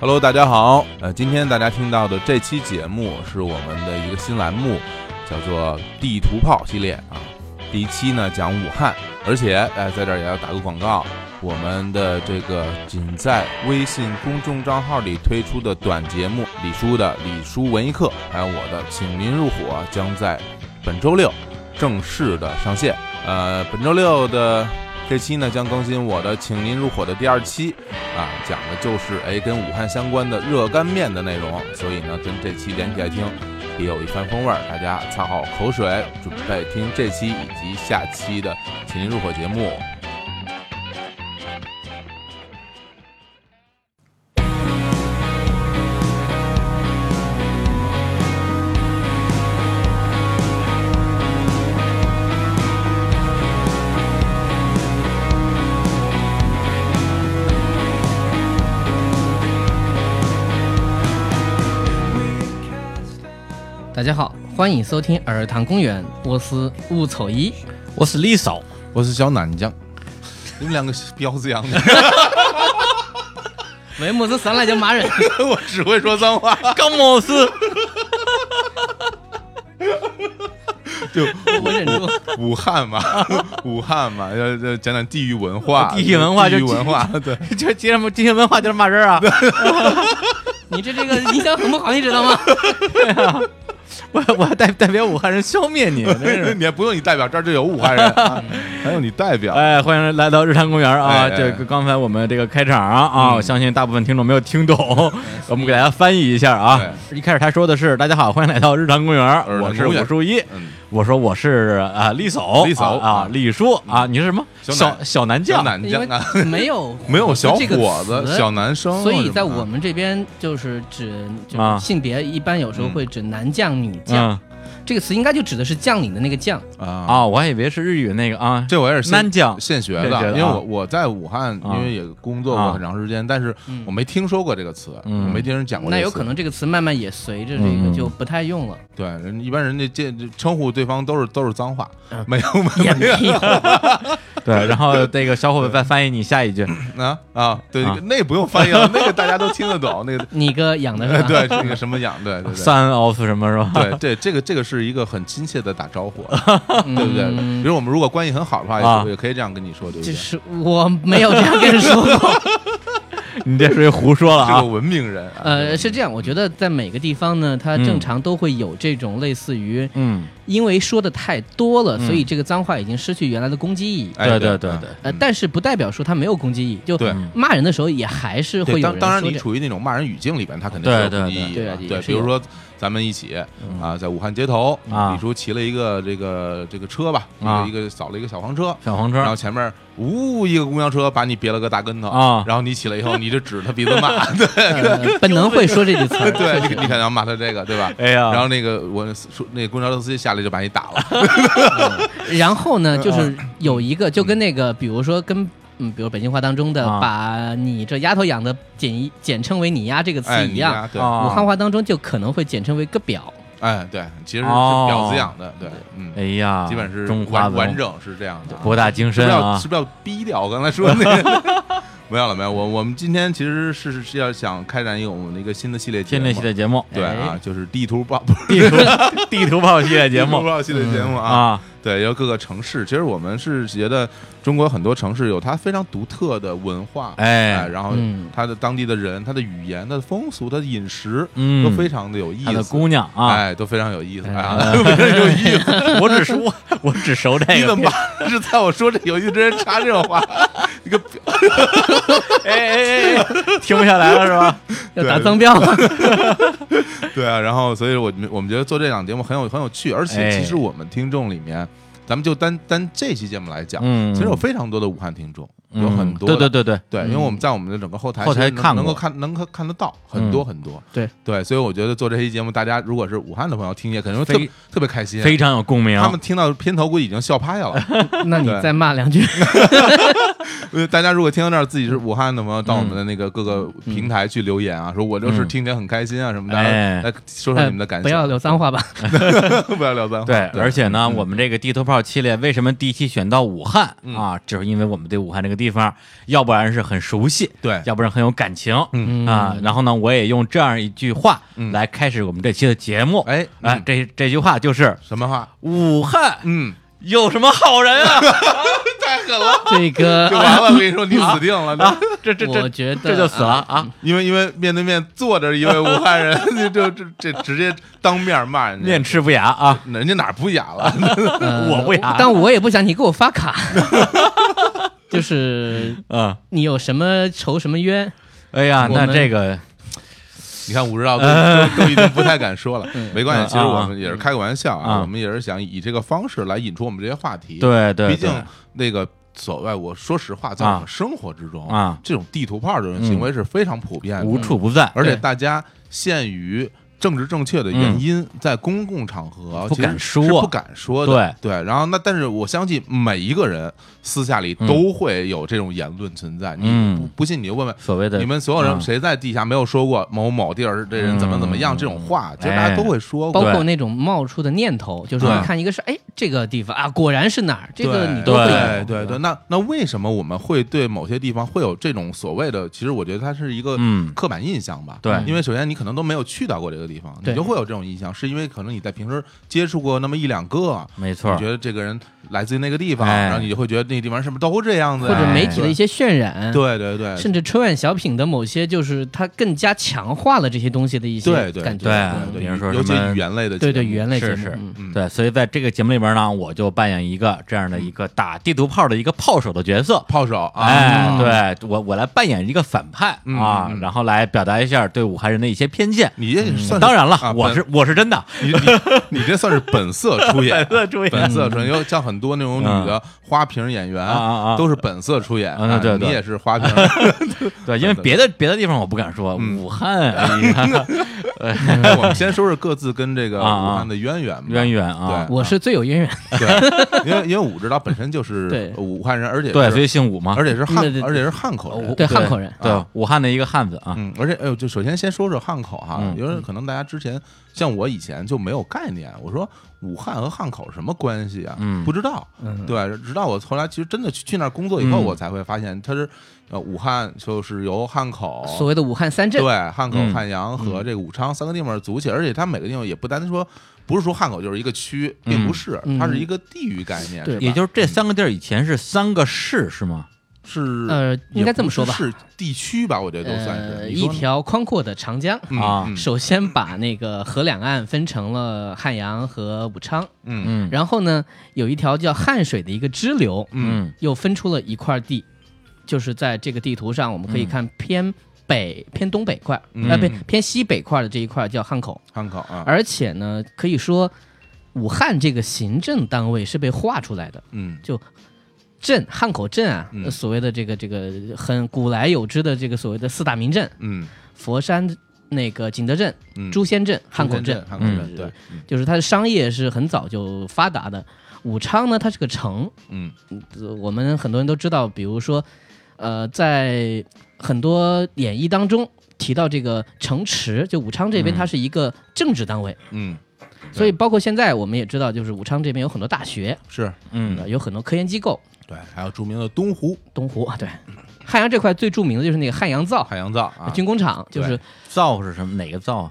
Hello，大家好。呃，今天大家听到的这期节目是我们的一个新栏目，叫做“地图炮”系列啊。第一期呢讲武汉，而且哎，在这儿也要打个广告，我们的这个仅在微信公众账号里推出的短节目《李叔的李叔文艺课》，还有我的《请您入伙》，将在本周六正式的上线。呃，本周六的。这期呢将更新我的，请您入伙的第二期，啊，讲的就是哎跟武汉相关的热干面的内容，所以呢跟这期连起来听，也有一番风味儿。大家擦好口水，准备听这期以及下期的请您入伙节目。大家好，欢迎收听儿童公园，我是吴丑一，我是李少，我是小南江，你们两个婊子样的，没么子上来就骂人，我只会说脏话，干么事？就我忍住，武汉嘛，武汉嘛，要要讲讲地域文化，地域文化，地域文化，对，就接着地域文化就是骂人啊，你这这个影响很不好，你知道吗？对啊。我我代代表武汉人消灭你，你也不用你代表，这儿就有武汉人，还有你代表。哎，欢迎来到日坛公园啊！这个刚才我们这个开场啊，我相信大部分听众没有听懂，我们给大家翻译一下啊。一开始他说的是：“大家好，欢迎来到日坛公园，我是武书一。”我说我是啊，丽嫂，丽嫂啊，李叔啊，你是什么？小小男将？男将。啊，没有 没有小伙子，小男生。所以在我们这边就是指就性别，一般有时候会指男将、女将。这个词应该就指的是将领的那个将啊啊！我还以为是日语那个啊，这我也是南将现学的，因为我我在武汉，因为也工作过很长时间，但是我没听说过这个词，我没听人讲过。那有可能这个词慢慢也随着这个就不太用了。对，人一般人家这称呼对方都是都是脏话，没有没有。对，然后那个小伙伴再翻译你下一句 啊啊，对，那个不用翻译了，那个大家都听得懂。那个你哥养的是对，那个什么养对对对，Son of 什么是吧？对对，这个这个是一个很亲切的打招呼，对不对？比如我们如果关系很好的话，也可以这样跟你说，对不对？就是我没有这样跟你说过。你这属于胡说了啊！文明人，呃，是这样，我觉得在每个地方呢，它正常都会有这种类似于，嗯，因为说的太多了，所以这个脏话已经失去原来的攻击意义。对对对对，呃，但是不代表说它没有攻击意义，就骂人的时候也还是会有。当当然，你处于那种骂人语境里边，它肯定是有攻击意义。对对，比如说。咱们一起啊，在武汉街头，李叔骑了一个这个这个车吧，一个一个扫了一个小黄车，小黄车，然后前面呜一个公交车把你别了个大跟头啊，然后你起来以后，你就指他鼻子骂，对，本能会说这句词，对你你肯定要骂他这个，对吧？哎呀，然后那个我说那公交车司机下来就把你打了，然后呢，就是有一个就跟那个比如说跟。嗯，比如北京话当中的“把你这丫头养的”简简称为“你丫”这个词一样，武汉话当中就可能会简称为个婊。哎，对，其实是婊子养的，对，嗯，哎呀，基本是中华完整是这样的，博大精深啊，是不是要逼掉？我刚才说的那个。没有了，没有。我我们今天其实是是要想开展一个我们的一个新的系列新的系列节目，对啊，就是地图报，地图地图报系列节目，地图报系列节目啊，对，有各个城市。其实我们是觉得中国很多城市有它非常独特的文化，哎，然后它的当地的人、它的语言、它的风俗、它的饮食，嗯，都非常的有意思。的姑娘啊，哎，都非常有意思啊，非常有意思。我只说，我只熟这个。你怎么 是在我说这游戏之前插这种话？一个。哎哎哎，停不下来了是吧？要打增标。对啊，然后所以，我我们觉得做这档节目很有很有趣，而且其实我们听众里面，咱们就单单这期节目来讲，其实有非常多的武汉听众。有很多，对对对对对，因为我们在我们的整个后台后台看能够看能够看得到很多很多，对对，所以我觉得做这期节目，大家如果是武汉的朋友听，也可能特特别开心，非常有共鸣。他们听到片头估计已经笑趴下了。那你再骂两句。大家如果听到这儿，自己是武汉的朋友，到我们的那个各个平台去留言啊，说我就是听起来很开心啊什么的，来说说你们的感想。不要聊脏话吧，不要聊脏话。对，而且呢，我们这个地图炮系列为什么第一期选到武汉啊？就是因为我们对武汉这个。地方，要不然是很熟悉，对，要不然很有感情，嗯啊。然后呢，我也用这样一句话来开始我们这期的节目。哎哎，这这句话就是什么话？武汉，嗯，有什么好人啊？太狠了，这个就完了。我跟你说，你死定了啊！这这这，我觉得这就死了啊！因为因为面对面坐着一位武汉人，就这这直接当面骂人，面赤不雅啊！人家哪不雅了？我不雅，但我也不想你给我发卡。就是啊，你有什么仇什么冤？哎呀，那这个。你看武指导都都已经不太敢说了，没关系，其实我们也是开个玩笑啊，我们也是想以这个方式来引出我们这些话题。对对，毕竟那个所谓，我说实话，在我们生活之中啊，这种地图炮这种行为是非常普遍的，无处不在，而且大家限于。政治正确的原因，在公共场合不敢说，不敢说的。对对，然后那但是我相信每一个人私下里都会有这种言论存在。你不不信，你就问问所谓的你们所有人，谁在地下没有说过某某地儿这人怎么怎么样这种话？其实大家都会说，包括那种冒出的念头，就是你看一个是哎这个地方啊，果然是哪儿，这个你都会对对对。那那为什么我们会对某些地方会有这种所谓的？其实我觉得它是一个刻板印象吧。对，因为首先你可能都没有去到过这个地方，你就会有。这种印象是因为可能你在平时接触过那么一两个，没错，你觉得这个人来自于那个地方，然后你就会觉得那个地方是不是都这样子？或者媒体的一些渲染，对对对，甚至春晚小品的某些，就是它更加强化了这些东西的一些感觉。对，比如说尤其语言类的，对对语言类是是，对，所以在这个节目里边呢，我就扮演一个这样的一个打地图炮的一个炮手的角色，炮手，哎，对我我来扮演一个反派啊，然后来表达一下对武汉人的一些偏见。你这算当然了，我是。我是真的，你你你这算是本色出演，本色出演，本色出演。因为像很多那种女的花瓶演员啊啊都是本色出演。对，你也是花瓶。对，因为别的别的地方我不敢说，武汉。我们先说说各自跟这个武汉的渊源。渊源啊，我是最有渊源。对，因为因为武指导本身就是武汉人，而且对，所以姓武嘛，而且是汉，而且是汉口人，对汉口人，对武汉的一个汉子啊。嗯，而且哎呦，就首先先说说汉口哈，因为可能大家之前。像我以前就没有概念，我说武汉和汉口什么关系啊？嗯，不知道。嗯，对，直到我后来其实真的去去那儿工作以后，我才会发现它是呃武汉就是由汉口所谓的武汉三镇，对，汉口、汉阳和这个武昌三个地方组起，而且它每个地方也不单单说不是说汉口就是一个区，并不是，它是一个地域概念。对，也就是这三个地儿以前是三个市是吗？是呃，应该这么说吧，是地区吧，我觉得都算是一条宽阔的长江。啊。首先把那个河两岸分成了汉阳和武昌，嗯。嗯，然后呢，有一条叫汉水的一个支流，嗯，又分出了一块地，就是在这个地图上我们可以看偏北、偏东北块，呃，偏偏西北块的这一块叫汉口，汉口啊。而且呢，可以说武汉这个行政单位是被划出来的，嗯，就。镇汉口镇啊，所谓的这个这个很古来有之的这个所谓的四大名镇，嗯，佛山那个景德镇、朱仙镇、汉口镇，汉口镇对，就是它的商业是很早就发达的。武昌呢，它是个城，嗯，我们很多人都知道，比如说，呃，在很多演义当中提到这个城池，就武昌这边它是一个政治单位，嗯，所以包括现在我们也知道，就是武昌这边有很多大学，是，嗯，有很多科研机构。对，还有著名的东湖，东湖啊对，汉阳这块最著名的就是那个汉阳造，汉阳造啊，军工厂就是造是什么？哪个造？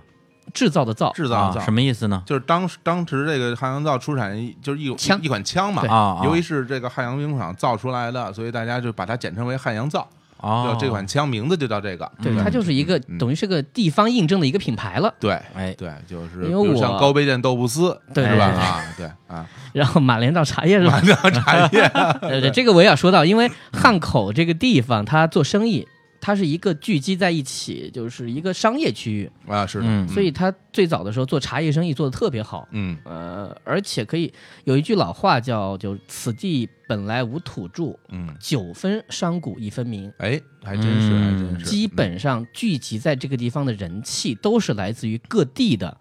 制造的造，制造的造什么意思呢？就是当时当时这个汉阳造出产就是一枪一款枪嘛，啊，由于是这个汉阳兵工厂造出来的，所以大家就把它简称为汉阳造。哦，这款枪名字就叫这个，对，它就是一个等于是个地方印证的一个品牌了。对，哎，对，就是比如像高碑店豆腐丝，对是吧？啊，对啊。然后马连道茶叶是吧？马连道茶叶，对对，这个我也要说到，因为汉口这个地方，它做生意。它是一个聚集在一起，就是一个商业区域。啊，是的，所以它最早的时候做茶叶生意做的特别好，嗯，呃，而且可以有一句老话叫“就此地本来无土著，嗯，九分商贾一分民”，哎，还真是，还真是，基本上聚集在这个地方的人气都是来自于各地的，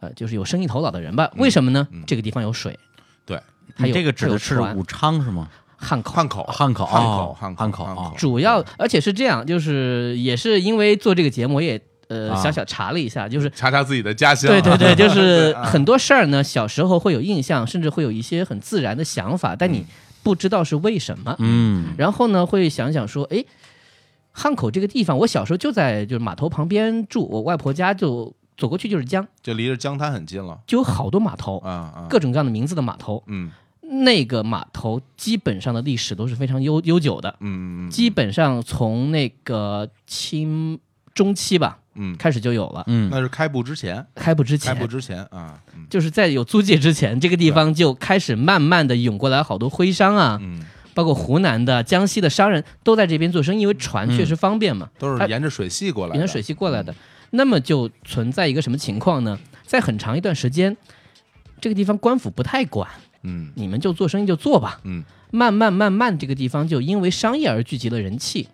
呃，就是有生意头脑的人吧？为什么呢？这个地方有水，对，还有这个指的是武昌是吗？汉口，汉口，汉口，汉口，汉口，汉口。主要，而且是这样，就是也是因为做这个节目，也呃小小查了一下，就是查查自己的家乡。对对对，就是很多事儿呢，小时候会有印象，甚至会有一些很自然的想法，但你不知道是为什么。嗯，然后呢，会想想说，哎，汉口这个地方，我小时候就在就是码头旁边住，我外婆家就走过去就是江，就离着江滩很近了，就有好多码头啊啊，各种各样的名字的码头。嗯，那个码头基本上的历史都是非常悠悠久的。嗯嗯，基本上从那个清中期吧。嗯，开始就有了。嗯，那是开埠之前，开埠之前，开埠之前啊，就是在有租界之前，这个地方就开始慢慢的涌过来好多徽商啊，嗯，包括湖南的、江西的商人都在这边做生意，因为船确实方便嘛，都是沿着水系过来，沿着水系过来的。那么就存在一个什么情况呢？在很长一段时间，这个地方官府不太管，嗯，你们就做生意就做吧，嗯，慢慢慢慢，这个地方就因为商业而聚集了人气。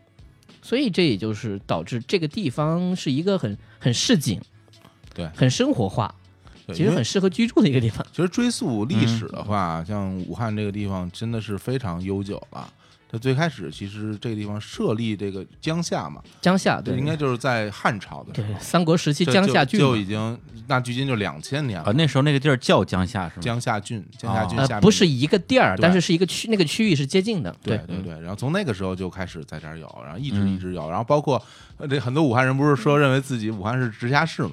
所以这也就是导致这个地方是一个很很市井，对，很生活化，其实很适合居住的一个地方。其实追溯历史的话，像武汉这个地方真的是非常悠久了。它最开始其实这个地方设立这个江夏嘛，江夏对，应该就是在汉朝的对三国时期江夏郡就已经那距今就两千年了。那时候那个地儿叫江夏是吗？江夏郡，江夏郡下不是一个地儿，但是是一个区，那个区域是接近的。对对对，然后从那个时候就开始在这儿有，然后一直一直有，然后包括这很多武汉人不是说认为自己武汉是直辖市吗？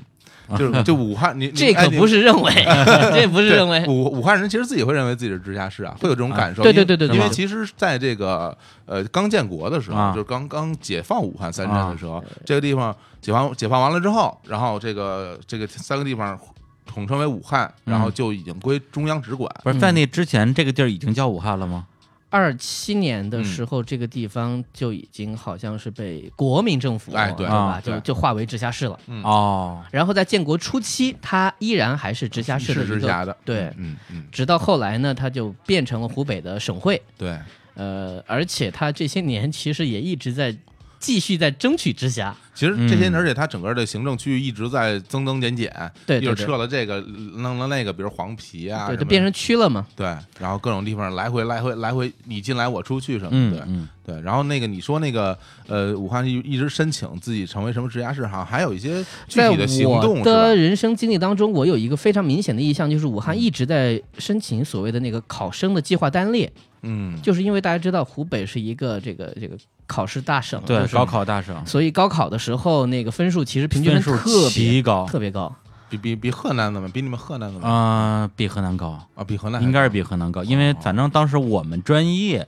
就是 就武汉，你这可不是认为，这不是认为武武汉人其实自己会认为自己是直辖市啊，会有这种感受。对对对对，因为其实在这个呃刚建国的时候，就是刚刚解放武汉三镇的时候，这个地方解放解放完了之后，然后这个这个三个地方统称为武汉，然后就已经归中央直管。不是在那之前，这个地儿已经叫武汉了吗？二七年的时候，这个地方就已经好像是被国民政府哎对吧？就就划为直辖市了。哦，然后在建国初期，它依然还是直辖市的直辖的。对，嗯嗯。直到后来呢，它就变成了湖北的省会。对。呃，而且它这些年其实也一直在。继续在争取直辖，其实这些，而且它整个的行政区域一直在增增减减，对，又撤了这个，弄了那个，比如黄皮啊，对，就变成区了嘛。对，然后各种地方来回来回来回，你进来我出去什么，对，对。然后那个你说那个，呃，武汉一一直申请自己成为什么直辖市，好像还有一些具体的行动。我的人生经历当中，我有一个非常明显的意向，就是武汉一直在申请所谓的那个考生的计划单列。嗯，就是因为大家知道湖北是一个这个这个考试大省，对，高考大省，所以高考的时候那个分数其实平均分特别高，特别高，比比比河南怎么？比你们河南怎么？啊，比河南高。啊，比河南应该是比河南高，因为反正当时我们专业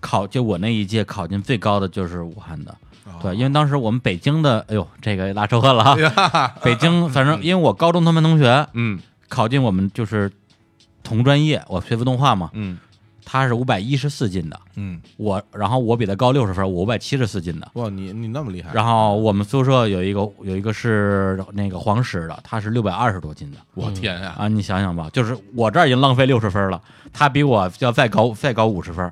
考，就我那一届考进最高的就是武汉的，对，因为当时我们北京的，哎呦，这个拉仇恨了 哈，北京反正因为我高中同班同学，嗯，考进我们就是同专业，我学服动画嘛，嗯。他是五百一十四斤的，嗯，我然后我比他高六十分，我五百七十四斤的。哇，你你那么厉害！然后我们宿舍有一个有一个是那个黄石的，他是六百二十多斤的。我天呀！啊，你想想吧，就是我这儿已经浪费六十分了，他比我要再高再高五十分。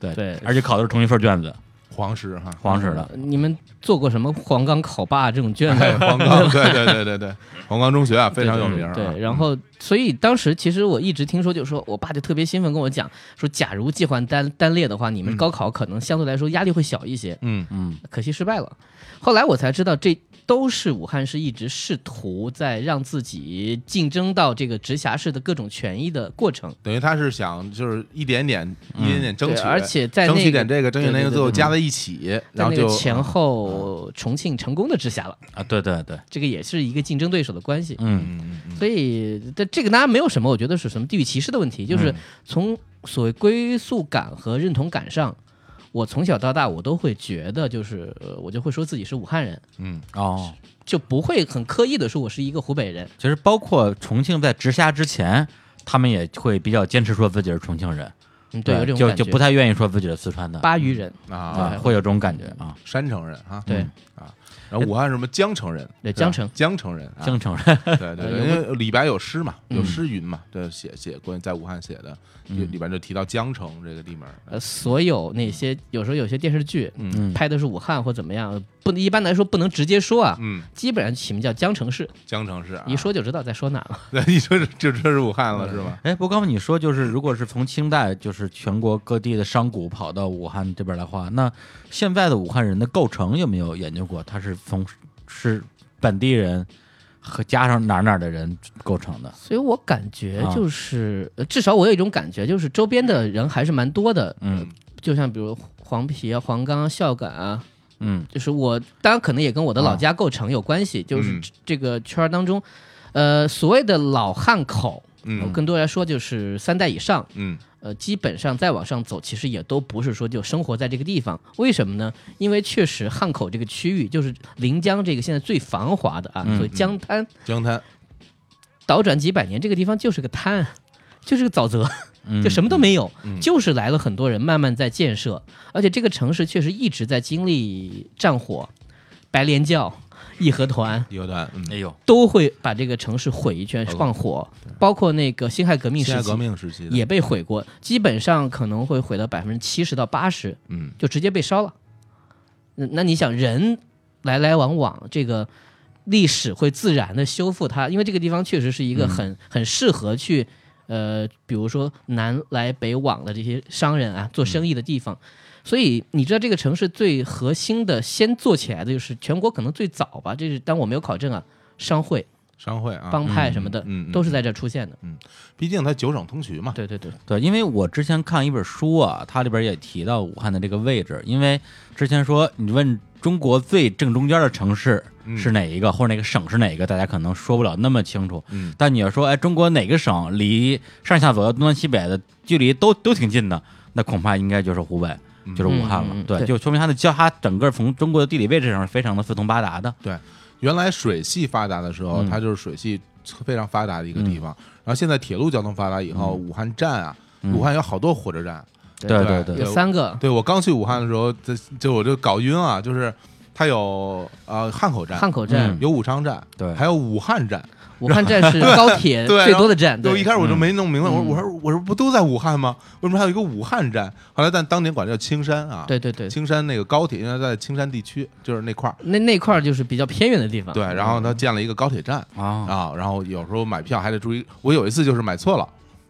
对对，而且考的是同一份卷子。黄石哈，黄石的。你们做过什么黄冈考霸这种卷子？黄冈，对对对对对，黄冈中学啊，非常有名。对，然后所以当时其实我一直听说，就是说我爸就特别兴奋跟我讲说，假如计划单单列的话，你们高考可能相对来说压力会小一些。嗯嗯，可惜失败了。后来我才知道这。都是武汉市一直试图在让自己竞争到这个直辖市的各种权益的过程，等于他是想就是一点点一点点争取，而且在争取点这个争取那个最后加在一起，然后就前后重庆成功的直辖了。啊！对对对，这个也是一个竞争对手的关系，嗯嗯，所以这这个当然没有什么，我觉得是什么地域歧视的问题，就是从所谓归宿感和认同感上。我从小到大，我都会觉得，就是我就会说自己是武汉人，嗯，哦，就不会很刻意的说我是一个湖北人。其实包括重庆在直辖之前，他们也会比较坚持说自己是重庆人，对，就就不太愿意说自己是四川的巴渝人。啊，会有这种感觉啊，山城人啊，对啊。然后武汉什么江城人？对，江城，江城人，江城人。对对，因为李白有诗嘛，有诗云嘛，对，写写关于在武汉写的，里边就提到江城这个地名。呃，所有那些有时候有些电视剧，嗯，拍的是武汉或怎么样，不一般来说不能直接说啊，嗯，基本上起名叫江城市。江城市，一说就知道在说哪了。对，一说就知道是武汉了，是吧？哎，不，刚刚你说就是，如果是从清代，就是全国各地的商贾跑到武汉这边的话，那现在的武汉人的构成有没有研究过？他是从是本地人，和加上哪哪的人构成的。所以我感觉就是，至少我有一种感觉，就是周边的人还是蛮多的。嗯，就像比如黄陂啊、黄冈、孝感啊，嗯，就是我当然可能也跟我的老家构成有关系，就是这个圈儿当中，呃，所谓的老汉口，嗯，更多来说就是三代以上，嗯。呃，基本上再往上走，其实也都不是说就生活在这个地方。为什么呢？因为确实汉口这个区域就是临江这个现在最繁华的啊，所以江滩。江滩。倒转几百年，这个地方就是个滩，就是个沼泽，就什么都没有，就是来了很多人慢慢在建设，而且这个城市确实一直在经历战火、白莲教。义和团，义和团，哎呦，都会把这个城市毁一圈，放火，包括那个辛亥革命时期，革命时期也被毁过，基本上可能会毁到百分之七十到八十，嗯，就直接被烧了。那那你想，人来来往往，这个历史会自然的修复它，因为这个地方确实是一个很很适合去，呃，比如说南来北往的这些商人啊做生意的地方。所以你知道这个城市最核心的先做起来的就是全国可能最早吧，这是但我没有考证啊，商会、商会啊、帮派什么的，嗯，都是在这出现的。嗯，毕竟它九省通衢嘛。对对对对，因为我之前看一本书啊，它里边也提到武汉的这个位置，因为之前说你问中国最正中间的城市是哪一个，或者哪个省是哪一个，大家可能说不了那么清楚。嗯，但你要说哎，中国哪个省离上下左右东南西北的距离都都挺近的，那恐怕应该就是湖北。就是武汉了，对，就说明它的交，它整个从中国的地理位置上是非常的四通八达的。对，原来水系发达的时候，它就是水系非常发达的一个地方。然后现在铁路交通发达以后，武汉站啊，武汉有好多火车站，对对对，有三个。对我刚去武汉的时候，这就我就搞晕啊，就是它有呃汉口站，汉口站。有武昌站，对，还有武汉站。武汉站是高铁最多的站，对。一开始我就没弄明白，我我说我说不都在武汉吗？为什么还有一个武汉站？后来但当年管叫青山啊，对对对，青山那个高铁应该在青山地区，就是那块儿，那那块儿就是比较偏远的地方。对，然后他建了一个高铁站啊。啊，然后有时候买票还得注意，我有一次就是买错了，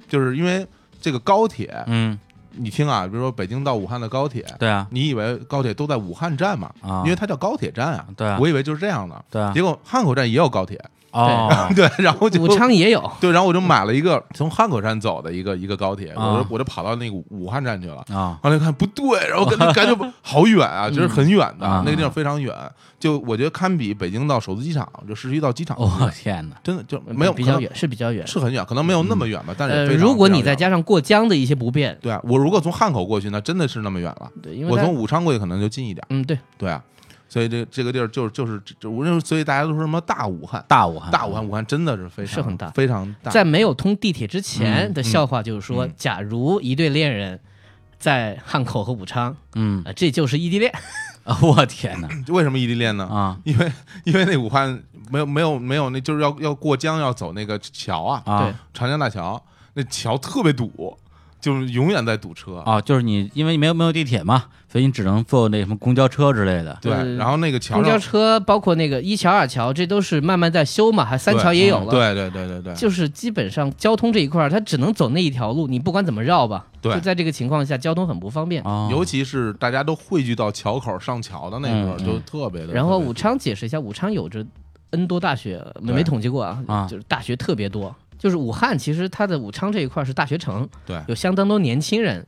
就是因为这个高铁，嗯，你听啊，比如说北京到武汉的高铁，对啊，你以为高铁都在武汉站嘛？啊，因为它叫高铁站啊，对，我以为就是这样的，对，结果汉口站也有高铁。哦，对，然后就武昌也有，对，然后我就买了一个从汉口站走的一个一个高铁，我就我就跑到那个武汉站去了啊。后来看不对，然后感觉感觉 好远啊，就是很远的那个地方非常远，就我觉得堪比北京到首都机场，就市区到机场。我天哪，真的就没有比较远，是比较远，是很远，可能没有那么远吧，但是如果你再加上过江的一些不便，对啊，我如果从汉口过去，那真的是那么远了。对，因为我从武昌过去可能就近一点。嗯，对，对啊。所以这这个地儿就就是就我认为，所以大家都说什么大武汉，大武汉，大武汉，武汉真的是非常是很大，非常大。在没有通地铁之前的笑话就是说，假如一对恋人在汉口和武昌，嗯，这就是异地恋。啊我天哪！为什么异地恋呢？啊，因为因为那武汉没有没有没有那就是要要过江要走那个桥啊，对，长江大桥那桥特别堵。就是永远在堵车啊！就是你，因为没有没有地铁嘛，所以你只能坐那什么公交车之类的。对，然后那个桥，公交车包括那个一桥、二桥，这都是慢慢在修嘛，还三桥也有了。对对对对对，就是基本上交通这一块，它只能走那一条路，你不管怎么绕吧。对，就在这个情况下，交通很不方便。尤其是大家都汇聚到桥口上桥的那会儿，就特别的。然后武昌解释一下，武昌有着 N 多大学，没统计过啊，就是大学特别多。就是武汉，其实它的武昌这一块是大学城，对，有相当多年轻人。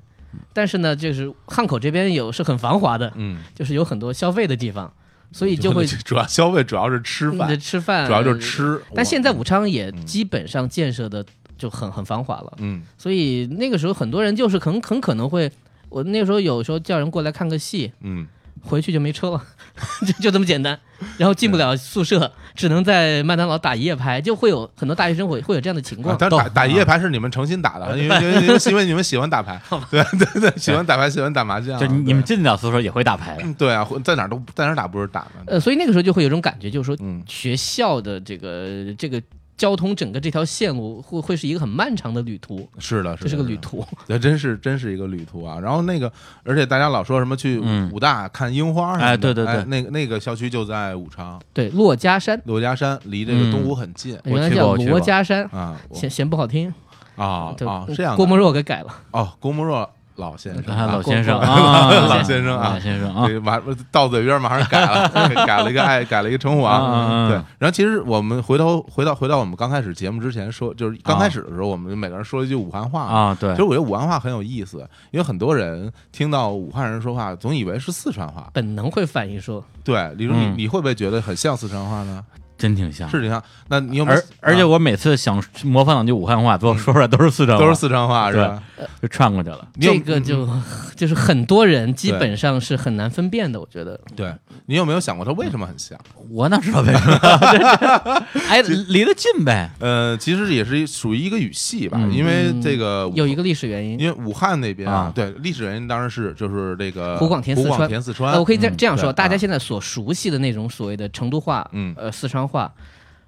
但是呢，就是汉口这边有是很繁华的，嗯，就是有很多消费的地方，所以就会主要消费主要是吃饭，吃饭主要就是吃。但现在武昌也基本上建设的就很很繁华了，嗯，所以那个时候很多人就是很很可能会，我那个时候有时候叫人过来看个戏，嗯。回去就没车了，就 就这么简单，然后进不了宿舍，只能在麦当劳打一夜牌，就会有很多大学生会会有这样的情况。但打打一夜牌是你们诚心打的，因为因为因为你们喜欢打牌，对对对，喜欢打牌，喜欢打麻将。就你们进不了宿舍也会打牌的，对啊，在哪都在哪打不是打吗。呃，所以那个时候就会有种感觉，就是说，学校的这个这个。交通整个这条线路会会是一个很漫长的旅途，是的，这是个旅途，那真是真是一个旅途啊！然后那个，而且大家老说什么去武大看樱花，哎，对对对，那个那个校区就在武昌，对，珞珈山，珞珈山离这个东吴很近，原来叫珞珈山。啊，嫌嫌不好听。啊啊，这样，郭沫若给改了，哦，郭沫若老先生，老先生啊，老先生啊，老先生啊，马到嘴边马上改了，改了一个爱，改了一个称呼啊。对，然后其实我们回头回到回到我们刚开始节目之前说，就是刚开始的时候，我们每个人说了一句武汉话啊。对，其实我觉得武汉话很有意思，因为很多人听到武汉人说话，总以为是四川话，本能会反应说。对，李如你你会不会觉得很像四川话呢？真挺像，是挺像。那你有而而且我每次想模仿两句武汉话，最后说出来都是四川，都是四川话，是吧？就串过去了。这个就 就是很多人基本上是很难分辨的，我觉得。对你有没有想过他为什么很像？我哪知道为什么？哎，离得近呗。呃，其实也是属于一个语系吧，因为这个有一个历史原因。因为武汉那边啊，对历史原因当然是就是这个湖广填四川。填四川。我可以这这样说，大家现在所熟悉的那种所谓的成都话，嗯，呃，四川。话，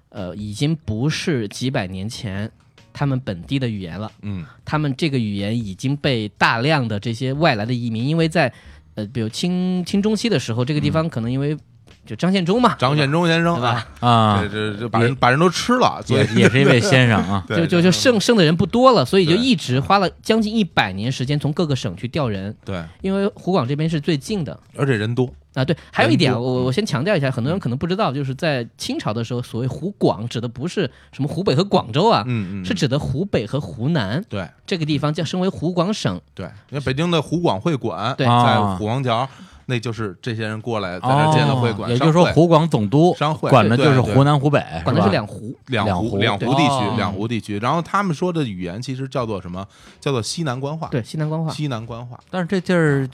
呃，已经不是几百年前他们本地的语言了。嗯，他们这个语言已经被大量的这些外来的移民，因为在呃，比如清清中期的时候，这个地方可能因为就张献忠嘛，张献忠先生啊啊，这这把人把人都吃了，所以也是一位先生啊，就就就剩剩的人不多了，所以就一直花了将近一百年时间从各个省去调人。对，因为湖广这边是最近的，而且人多。啊，对，还有一点，我我先强调一下，很多人可能不知道，就是在清朝的时候，所谓湖广指的不是什么湖北和广州啊，嗯嗯，是指的湖北和湖南，对，这个地方叫升为湖广省，对，因为北京的湖广会馆对在虎王桥，那就是这些人过来在这建的会馆，也就是说湖广总督商会管的就是湖南湖北，管的是两湖，两湖两湖地区，两湖地区，然后他们说的语言其实叫做什么？叫做西南官话，对，西南官话，西南官话，但是这地儿。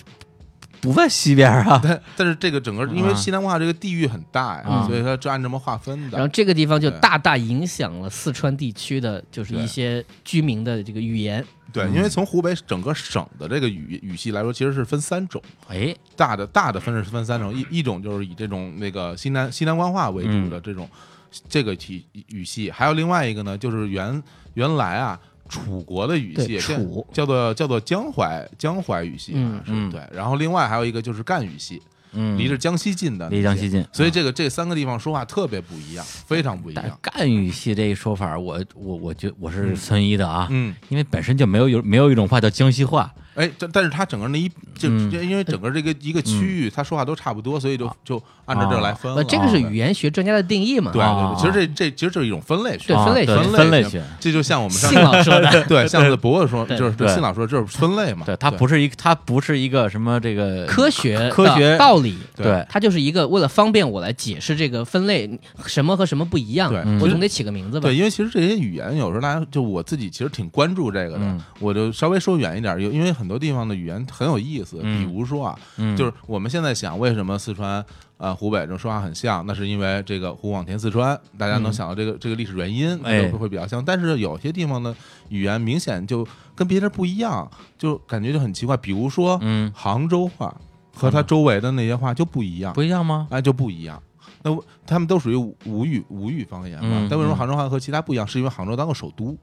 不在西边啊，但但是这个整个因为西南话这个地域很大呀，所以它就按这么划分的。然后这个地方就大大影响了四川地区的，就是一些居民的这个语言。对，因为从湖北整个省的这个语语系来说，其实是分三种。哎，大的大的分是分三种，一一种就是以这种那个西南西南官话为主的这种这个体语系，还有另外一个呢，就是原原来啊。楚国的语系，楚。叫做叫做江淮江淮语系啊，是对。然后另外还有一个就是赣语系，嗯，离着江西近的，离江西近，所以这个这三个地方说话特别不一样，非常不一样。赣语系这一说法，我我我觉我是存疑的啊，嗯，因为本身就没有有没有一种话叫江西话。哎，但但是他整个那一就因为整个这个一个区域，他说话都差不多，所以就就按照这来分了。这个是语言学专家的定义嘛？对对，其实这这其实就是一种分类学，对分类学，分类学。这就像我们信老说的，对，像是博士说，就是信老说，这是分类嘛？对，它不是一，它不是一个什么这个科学科学道理，对，它就是一个为了方便我来解释这个分类，什么和什么不一样，对，我总得起个名字吧？对，因为其实这些语言有时候大家就我自己其实挺关注这个的，我就稍微说远一点，有因为很多地方的语言。很有意思，比如说啊，就是我们现在想，为什么四川、呃湖北这种说话很像？那是因为这个湖广填四川，大家能想到这个这个历史原因，会会比较像。但是有些地方的语言明显就跟别人不一样，就感觉就很奇怪。比如说，嗯，杭州话和它周围的那些话就不一样，不一样吗？哎，就不一样。那他们都属于吴语吴语方言嘛？但为什么杭州话和其他不一样？是因为杭州当过首都。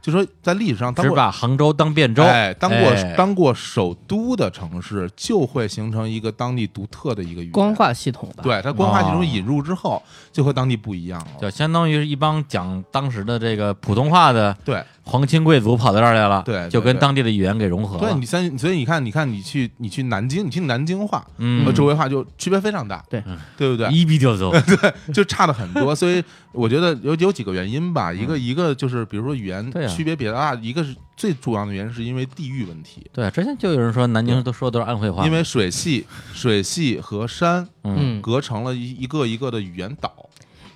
就说在历史上，只把杭州当汴州，哎，当过当过首都的城市，就会形成一个当地独特的一个语言官话系统。对，它官话系统引入之后，就和当地不一样了。就相当于是一帮讲当时的这个普通话的，对。皇亲贵族跑到这儿来了，对，就跟当地的语言给融合了。对你三，所以你看，你看，你去，你去南京，你听南京话和周围话就区别非常大，对，对不对？一比九走，对，就差的很多。所以我觉得有有几个原因吧，一个一个就是比如说语言区别比较大，一个是最主要的原因是因为地域问题。对，之前就有人说南京都说的都是安徽话，因为水系、水系和山嗯隔成了一一个一个的语言岛。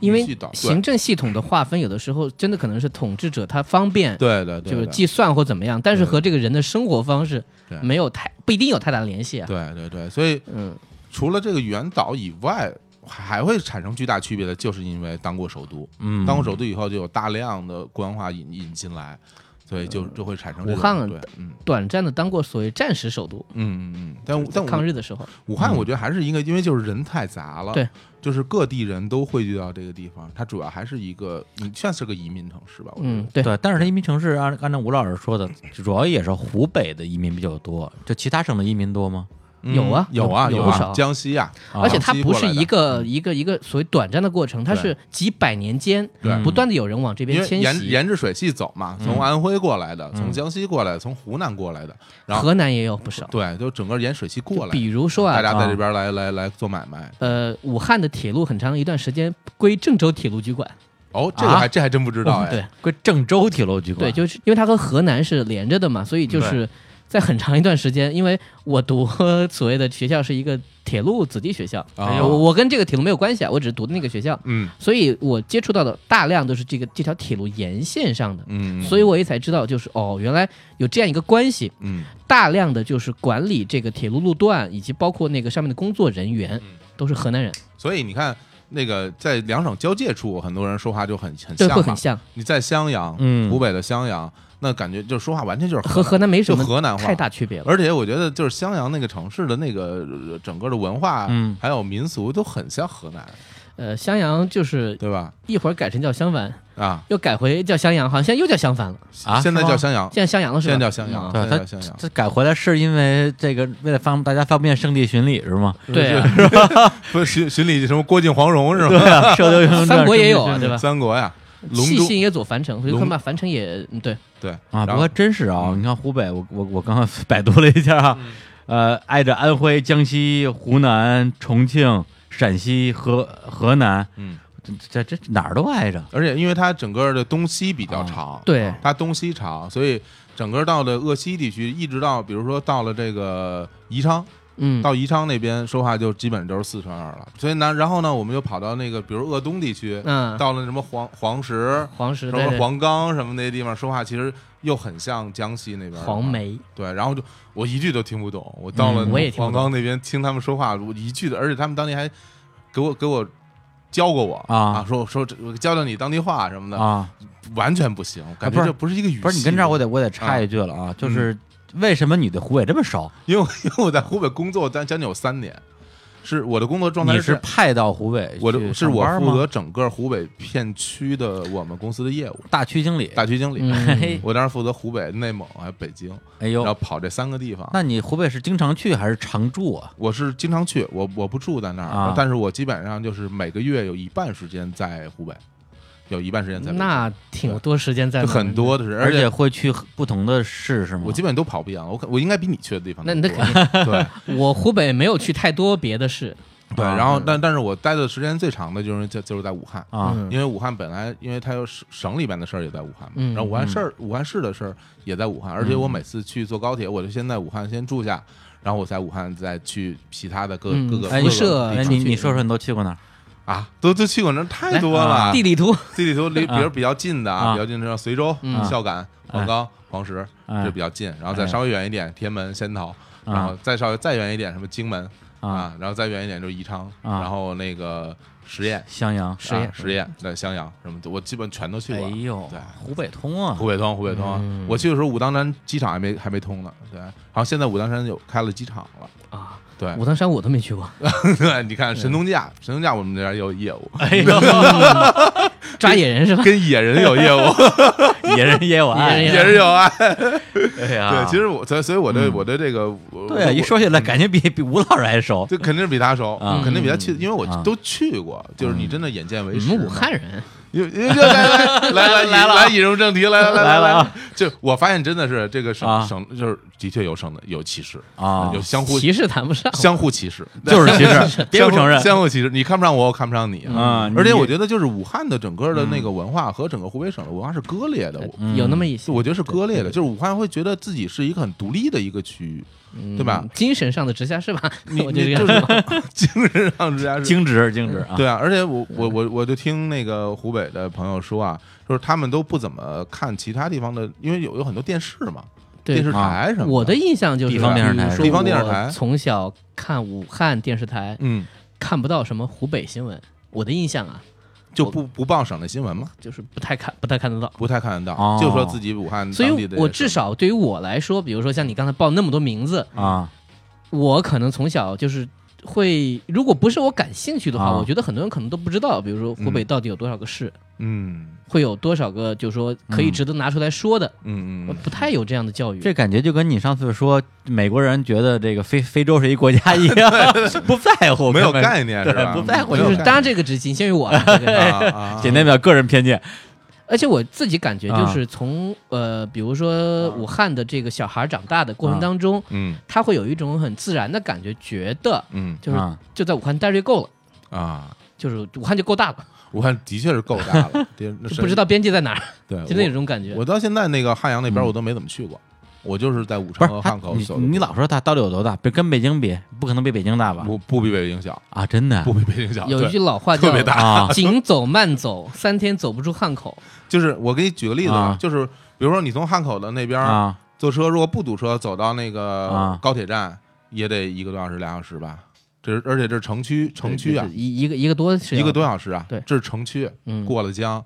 因为行政系统的划分，有的时候真的可能是统治者他方便，对对对，就是计算或怎么样，但是和这个人的生活方式没有太不一定有太大的联系啊。对对对，所以嗯，除了这个原岛以外，还会产生巨大区别的，就是因为当过首都，嗯，当过首都以后，就有大量的官话引引进来。所以就就会产生武汉，嗯，短暂的当过所谓战时首都，嗯嗯嗯，但但抗日的时候，武汉我觉得还是一个，因为就是人太杂了，对，就是各地人都汇聚到这个地方，它主要还是一个，你算是个移民城市吧，嗯，对对，但是它移民城市按按照吴老师说的，主要也是湖北的移民比较多，就其他省的移民多吗？有啊，有啊，有不少江西啊，而且它不是一个一个一个所谓短暂的过程，它是几百年间不断的有人往这边迁徙，沿沿着水系走嘛，从安徽过来的，从江西过来，从湖南过来的，然后河南也有不少，对，就整个沿水系过来。比如说啊，大家在这边来来来做买卖。呃，武汉的铁路很长一段时间归郑州铁路局管。哦，这个还这还真不知道哎。对，归郑州铁路局管。对，就是因为它和河南是连着的嘛，所以就是在很长一段时间，因为我读 所谓的学校是一个铁路子弟学校，我我跟这个铁路没有关系啊，我只是读的那个学校，嗯，所以我接触到的大量都是这个这条铁路沿线上的，嗯，所以我也才知道，就是哦，原来有这样一个关系，嗯，大量的就是管理这个铁路路段以及包括那个上面的工作人员都是河南人，所以你看。那个在两省交界处，很多人说话就很很像，会很像。你在襄阳，嗯，湖北的襄阳，那感觉就说话完全就是和河南没什么河南话太大区别了。而且我觉得就是襄阳那个城市的那个整个的文化，嗯，还有民俗都很像河南。呃，襄阳就是对吧？一会儿改成叫襄樊啊，又改回叫襄阳，好像现在又叫襄樊了啊。现在叫襄阳，现在襄阳了是吧？现在叫襄阳，对，他这改回来是因为这个为了方大家方便圣地巡礼是吗？对，是吧？不是巡巡礼什么郭靖黄蓉是吧？射雕 英雄三国也有啊，对吧？三国呀，细心也走樊城，所以他把樊城也对对啊。不过真是啊，你看湖北，我我我刚刚百度了一下啊，呃，挨着安徽、江西、湖南、重庆、陕西、河河南，嗯。这这哪儿都挨着，而且因为它整个的东西比较长，对，它东西长，所以整个到了鄂西地区，一直到比如说到了这个宜昌，嗯，到宜昌那边说话就基本就是四川话了。所以呢，然后呢，我们就跑到那个比如鄂东地区，嗯，到了什么黄黄石、黄石、什么黄冈什么那些地方，说话其实又很像江西那边黄梅，对，然后就我一句都听不懂。我到了黄冈那边听他们说话，我一句的，而且他们当地还给我给我。教过我啊，说说教教你当地话什么的啊，完全不行，感觉这不是一个语。不是你跟这儿，我得我得插一句了啊，就是为什么你对湖北这么熟？因为 因为我在湖北工作将近有三年。是我的工作状态你是派到湖北，我的是我负责整个湖北片区的我们公司的业务，大区经理，大区经理。我当时负责湖北、内蒙还有北京，哎呦，然后跑这三个地方。那你湖北是经常去还是常住啊？我是经常去，我我不住在那儿，但是我基本上就是每个月有一半时间在湖北。有一半时间在那挺多时间在很多的是，而且会去不同的市是吗？我基本都跑遍了，我我应该比你去的地方那那肯定 对。我湖北没有去太多别的市，对。然后但但是我待的时间最长的就是在就是在武汉啊，因为武汉本来因为它有省省里边的事儿也在武汉嘛，然后武汉市武汉市的事儿也在武汉，而且我每次去坐高铁，我就先在武汉先住下，然后我在武汉再去其他的各各个辐射。哎，你你说说你都去过哪？啊，都都去过那太多了。地理图，地理图离，比如比较近的啊，比较近的像随州、孝感、黄冈、黄石，这比较近。然后再稍微远一点，天门、仙桃，然后再稍微再远一点，什么荆门啊，然后再远一点就是宜昌，然后那个十堰、襄阳、十堰、十堰在襄阳什么，我基本全都去过。哎呦，对，湖北通啊，湖北通，湖北通。我去的时候，武当山机场还没还没通呢。对，然后现在武当山有开了机场了。啊。对，武当山我都没去过。对，你看神农架，神农架我们这边有业务，哎呦，抓野人是吧？跟野人有业务，野人也有爱，野人有爱。哎呀，对，其实我，所以所以我对我对这个，对，一说起来感觉比比吴老师还熟，这肯定是比他熟，肯定比他去，因为我都去过，就是你真的眼见为实。你们武汉人。又又来来 来来了，来引入正题，来来来来了。就我发现真的是这个省省就是的确有省的有歧视啊，有相互歧视谈不上，相互歧视 就是歧视，别不承认，相互歧视，你看不上我，我看不上你啊。而且我觉得就是武汉的整个的那个文化和整个湖北省的文化是割裂的，有那么一些，我觉得是割裂的，就是武汉会觉得自己是一个很独立的一个区域。对吧？精神上的直辖市吧，你 你就是 精神上直辖市，精直精直啊！对啊，而且我我我我就听那个湖北的朋友说啊，就是他们都不怎么看其他地方的，因为有有很多电视嘛，电视台什么。我的印象就是地方电视台，地方电视台。从小看武汉电视台，嗯，看不到什么湖北新闻。我的印象啊。就不不报省的新闻吗？就是不太看，不太看得到，不太看得到，就说自己武汉。所以我至少对于我来说，比如说像你刚才报那么多名字啊，我可能从小就是会，如果不是我感兴趣的话，我觉得很多人可能都不知道，比如说湖北到底有多少个市，嗯，会有多少个就是说可以值得拿出来说的？嗯嗯，不太有这样的教育。这感觉就跟你上次说美国人觉得这个非非洲是一国家一样，不在乎，没有概念是吧？不在乎。就是当然这个只仅限于我，简单表个人偏见。而且我自己感觉，就是从呃，比如说武汉的这个小孩长大的过程当中，嗯，他会有一种很自然的感觉，觉得，嗯，就是就在武汉待着就够了啊，就是武汉就够大了。武汉的确是够大了，不知道边界在哪儿，对，就那种感觉。我到现在那个汉阳那边我都没怎么去过，我就是在武昌和汉口。你你老说它到底有多大？跟北京比，不可能比北京大吧？不不比北京小啊！真的不比北京小。有一句老话叫特别大，紧走慢走，三天走不出汉口。就是我给你举个例子啊，就是比如说你从汉口的那边坐车，如果不堵车，走到那个高铁站也得一个多小时、俩小时吧。这是而且这是城区，城区啊，一一个一个多一个多小时啊。对，这是城区，过了江，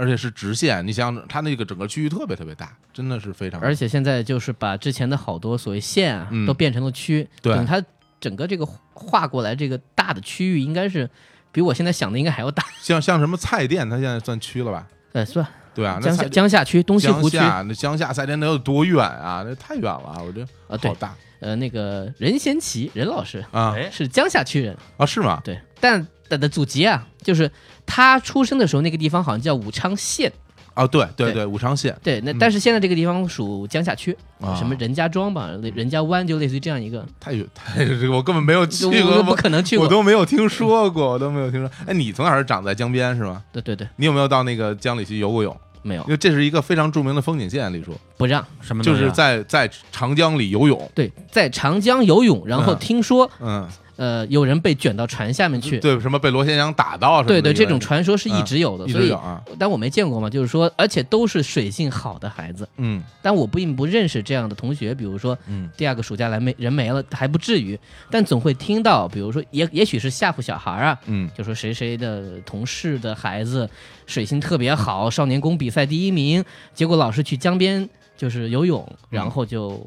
而且是直线。你想，它那个整个区域特别特别大，真的是非常。而且现在就是把之前的好多所谓县啊，都变成了区。对，等它整个这个划过来这个大的区域，应该是比我现在想的应该还要大。像像什么菜店，它现在算区了吧？呃，算。对啊，江夏江夏区东西湖区，那江夏菜店得有多远啊？那太远了，我觉得啊，好大。呃，那个任贤齐任老师啊，是江夏区人啊，是吗？对，但他的祖籍啊，就是他出生的时候那个地方好像叫武昌县。哦，对对对，武昌县。对，那但是现在这个地方属江夏区，什么任家庄吧，任家湾，就类似于这样一个。太远太这个我根本没有去过，不可能去过，我都没有听说过，我都没有听说。哎，你从小是长在江边是吗？对对对。你有没有到那个江里去游过泳？没有，因为这是一个非常著名的风景线，李叔不让什么，就是在在长江里游泳。对，在长江游泳，然后听说，嗯。呃，有人被卷到船下面去，对，什么被螺旋桨打到什么？对对，这种传说是一直有的，所以，啊，但我没见过嘛，就是说，而且都是水性好的孩子，嗯，但我并不认识这样的同学，比如说，嗯，第二个暑假来没人没了，还不至于，但总会听到，比如说，也也许是吓唬小孩啊，嗯，就说谁谁的同事的孩子水性特别好，少年宫比赛第一名，结果老师去江边就是游泳，然后就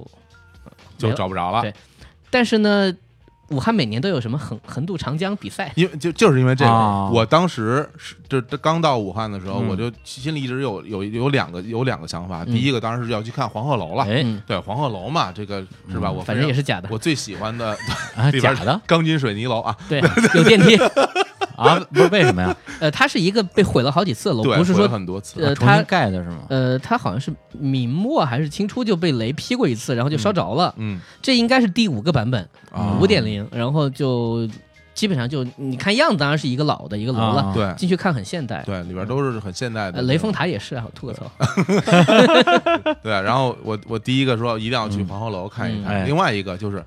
就找不着了，对，但是呢。武汉每年都有什么横横渡长江比赛？因为就就是因为这个，我当时是就刚到武汉的时候，我就心里一直有有有两个有两个想法。第一个当然是要去看黄鹤楼了，对黄鹤楼嘛，这个是吧？我反正也是假的。我最喜欢的假的钢筋水泥楼啊，对，有电梯。啊，不是为什么呀？呃，它是一个被毁了好几次的楼，不是说很多次，呃，它盖的是吗？呃，它好像是明末还是清初就被雷劈过一次，然后就烧着了。嗯，这应该是第五个版本，五点零，然后就基本上就你看样子，当然是一个老的一个楼了。对，进去看很现代，对，里边都是很现代的。雷峰塔也是啊，吐个槽。对，然后我我第一个说一定要去黄鹤楼看一看，另外一个就是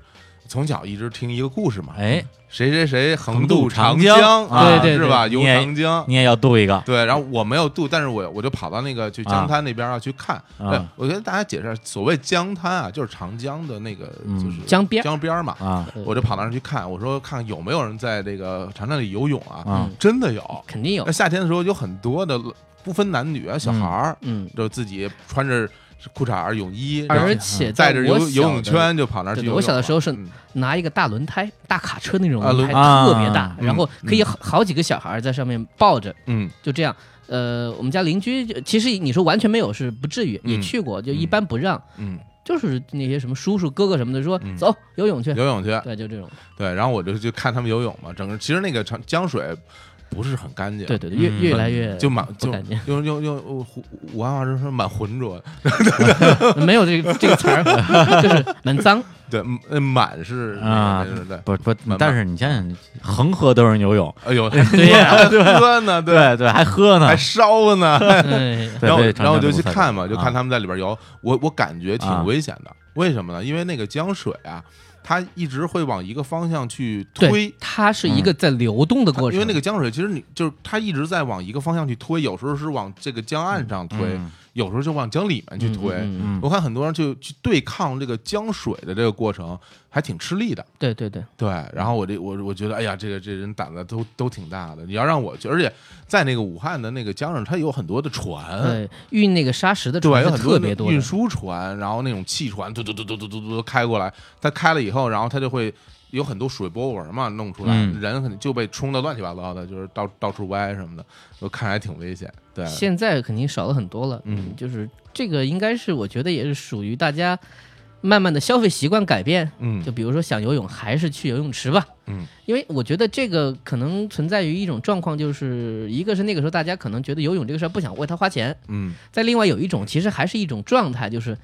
从小一直听一个故事嘛，哎。谁谁谁横渡长江，对对是吧？游长江，你也要渡一个。对，然后我没有渡，但是我我就跑到那个去江滩那边啊去看。对，我跟大家解释，所谓江滩啊，就是长江的那个就是江边江边嘛。啊，我就跑那儿去看，我说看有没有人在这个长江里游泳啊？真的有，肯定有。那夏天的时候有很多的，不分男女啊，小孩儿，嗯，就自己穿着。裤衩泳衣，而且带着游游泳圈就跑那儿去。我小的时候是拿一个大轮胎，大卡车那种轮胎，特别大，然后可以好几个小孩在上面抱着，嗯，就这样。呃，我们家邻居其实你说完全没有是不至于，也去过，就一般不让，嗯，就是那些什么叔叔哥哥什么的说走游泳去，游泳去，对，就这种。对，然后我就去看他们游泳嘛，整个其实那个长江水。不是很干净，对对对，越越来越就满就干净，用用用武武汉话说说蛮浑浊，没有这个这个词儿，就是蛮脏。对，满是啊，对。不不，但是你想想，恒河都是游泳，哎呦，对呀，喝呢，对。对，还喝呢，还烧呢，然后然后我就去看嘛，就看他们在里边游，我我感觉挺危险的，为什么呢？因为那个江水啊。它一直会往一个方向去推，它是一个在流动的过程。因为那个江水，其实你就是它一直在往一个方向去推，有时候是往这个江岸上推，有时候就往江里面去推。我看很多人就去对抗这个江水的这个过程。还挺吃力的，对对对对。然后我这我我觉得，哎呀，这个这人胆子都都挺大的。你要让我去，而且在那个武汉的那个江上，它有很多的船，对，运那个沙石的船特别多，运输船，然后那种汽船嘟嘟嘟嘟嘟嘟嘟开过来。它开了以后，然后它就会有很多水波纹嘛，弄出来人肯定就被冲的乱七八糟的，就是到到处歪什么的，我看还挺危险。对，现在肯定少了很多了。嗯，就是这个应该是我觉得也是属于大家。慢慢的消费习惯改变，嗯，就比如说想游泳，还是去游泳池吧，嗯，因为我觉得这个可能存在于一种状况，就是一个是那个时候大家可能觉得游泳这个事儿不想为他花钱，嗯，再另外有一种其实还是一种状态，就是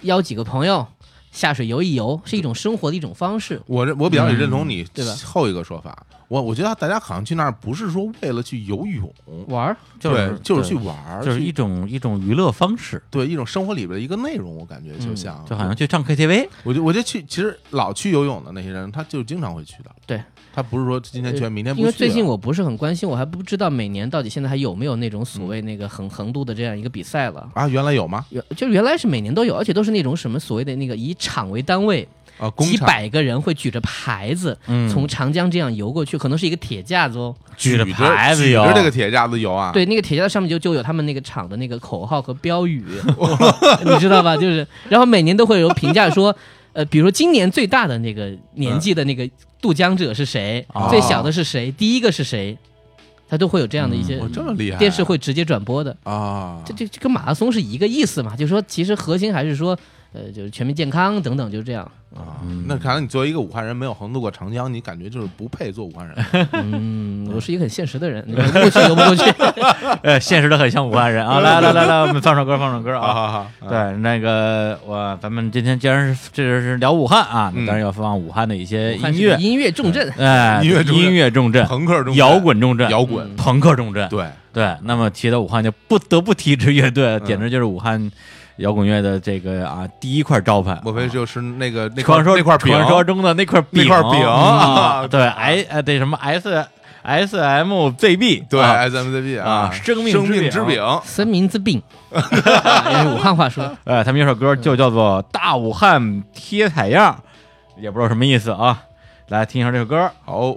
邀几个朋友。下水游一游是一种生活的一种方式。我我比较认同你对吧？后一个说法，我我觉得大家好像去那儿不是说为了去游泳玩儿，对，就是去玩儿，就是一种一种娱乐方式，对，一种生活里边的一个内容。我感觉就像就好像去唱 KTV。我就我觉得去，其实老去游泳的那些人，他就经常会去的。对。他不是说今天去，明天不去。因为最近我不是很关心，我还不知道每年到底现在还有没有那种所谓那个横横渡的这样一个比赛了啊？原来有吗？原就原来是每年都有，而且都是那种什么所谓的那个以场为单位啊，几百个人会举着牌子从长江这样游过去，可能是一个铁架子哦，举着牌子游，举着这个铁架子游啊？对，那个铁架子上面就就有他们那个厂的那个口号和标语，你知道吧？就是，然后每年都会有评价说。呃，比如说今年最大的那个年纪的那个渡江者是谁？最小的是谁？第一个是谁？他都会有这样的一些，这么厉害，电视会直接转播的啊。这这这跟马拉松是一个意思嘛？就是说，其实核心还是说。呃，就是全民健康等等，就是这样啊。那看来你作为一个武汉人，没有横渡过长江，你感觉就是不配做武汉人。嗯，我是一个很现实的人，你不过去，游不过去。呃，现实的很像武汉人啊！来来来来，我们放首歌，放首歌啊！好好。对，那个我咱们今天既然是这是聊武汉啊，当然要放武汉的一些音乐，音乐重镇，哎，音乐音乐重镇，朋克重镇，摇滚重镇，摇滚朋克重镇。对对，那么提到武汉，就不得不提一支乐队，简直就是武汉。摇滚乐的这个啊，第一块招牌，莫非就是那个那传说那块传说中的那块那块饼啊？对哎呃，对什么 S S M Z B，对 S M Z B 啊，生命之饼，生命之饼，用 武汉话说，哎，他们有首歌就叫做《大武汉贴彩样》，也不知道什么意思啊，来听一下这首歌，好。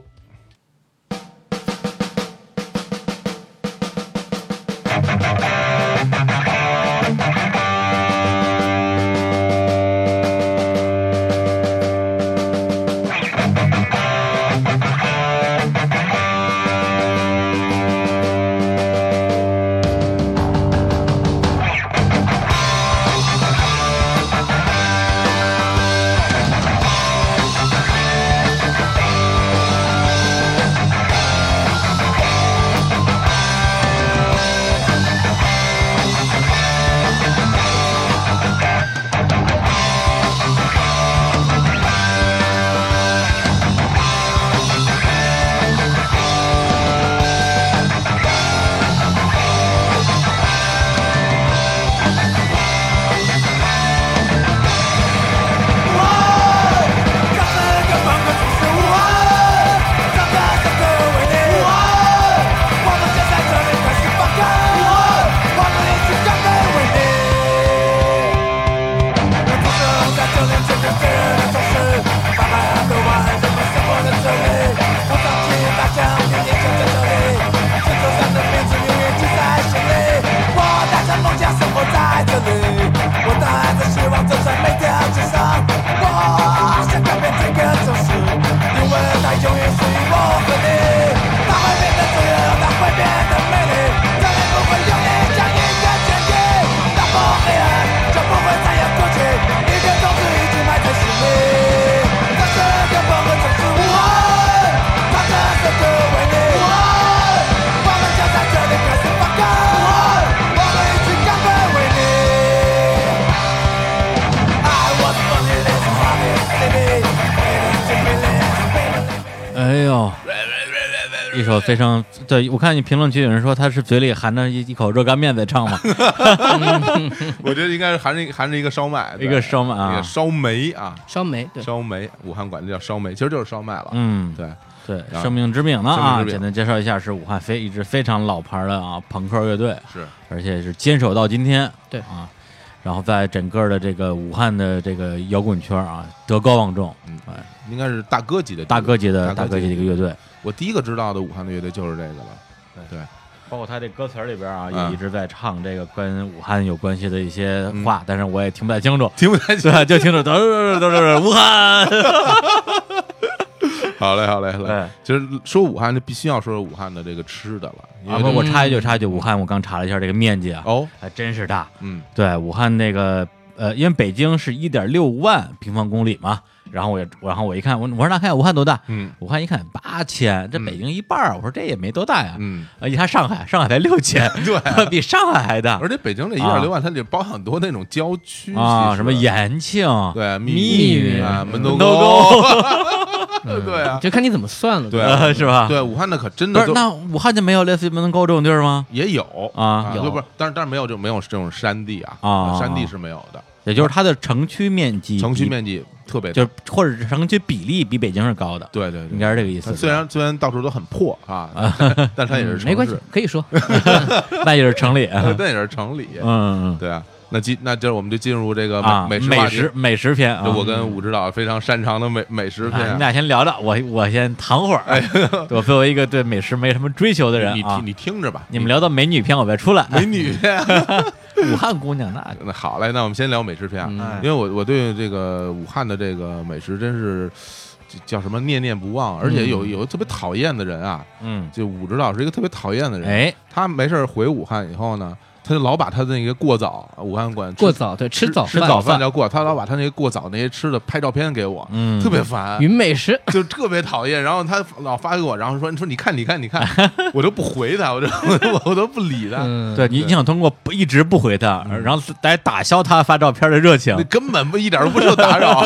对，我看你评论区有人说他是嘴里含着一一口热干面在唱嘛，我觉得应该是含着含着一个烧麦，一个烧麦啊，烧煤啊，烧煤，烧煤，武汉管这叫烧煤，其实就是烧麦了。嗯，对对，生命之饼呢啊，简单介绍一下，是武汉非一支非常老牌的啊朋克乐队，是，而且是坚守到今天，对。啊，然后在整个的这个武汉的这个摇滚圈啊德高望重，嗯，哎，应该是大哥级的大哥级的大哥级的一个乐队。我第一个知道的武汉的乐队就是这个了，对，包括他这歌词里边啊，也一直在唱这个跟武汉有关系的一些话，但是我也听不太清楚，听不太清，就听着都是都是武汉。好嘞，好嘞，好嘞。其实说武汉，就必须要说武汉的这个吃的了。啊，不，我插一句，插一句，武汉我刚查了一下这个面积啊，哦，还真是大。嗯，对，武汉那个呃，因为北京是一点六万平方公里嘛。然后我也，然后我一看，我我说那看武汉多大？嗯，武汉一看八千，这北京一半儿，我说这也没多大呀。嗯，一看上海，上海才六千，对，比上海还大。而且北京这一点六万，它得包很多那种郊区啊，什么延庆，对，密云啊，门头沟，对啊，就看你怎么算了，对，是吧？对，武汉的可真的，那武汉就没有类似于门头沟这种地儿吗？也有。啊，有，不是，但是但是没有就没有这种山地啊，啊，山地是没有的。也就是它的城区面积，城区面积特别，就是或者是城区比例比北京是高的，对对，应该是这个意思。虽然虽然到处都很破啊，但它也是没关系，可以说，那也是城里，那也是城里，嗯嗯，对啊。那进那就是我们就进入这个美美食美食篇，我跟武指导非常擅长的美美食篇。你俩先聊聊，我我先躺会儿。我作为一个对美食没什么追求的人，你听你听着吧。你们聊到美女篇，我再出来。美女篇，武汉姑娘，那 那好嘞，那我们先聊美食篇啊，因为我我对这个武汉的这个美食真是叫什么念念不忘，而且有有特别讨厌的人啊，嗯，就武指导是一个特别讨厌的人，哎，他没事回武汉以后呢。他就老把他的那个过早，武汉管过早，对，吃早吃早饭叫过，他老把他那个过早那些吃的拍照片给我，嗯，特别烦，云美食。就特别讨厌。然后他老发给我，然后说，你说你看你看你看，我都不回他，我就我我都不理他。对你你想通过不一直不回他，然后来打消他发照片的热情，根本不一点都不受打扰，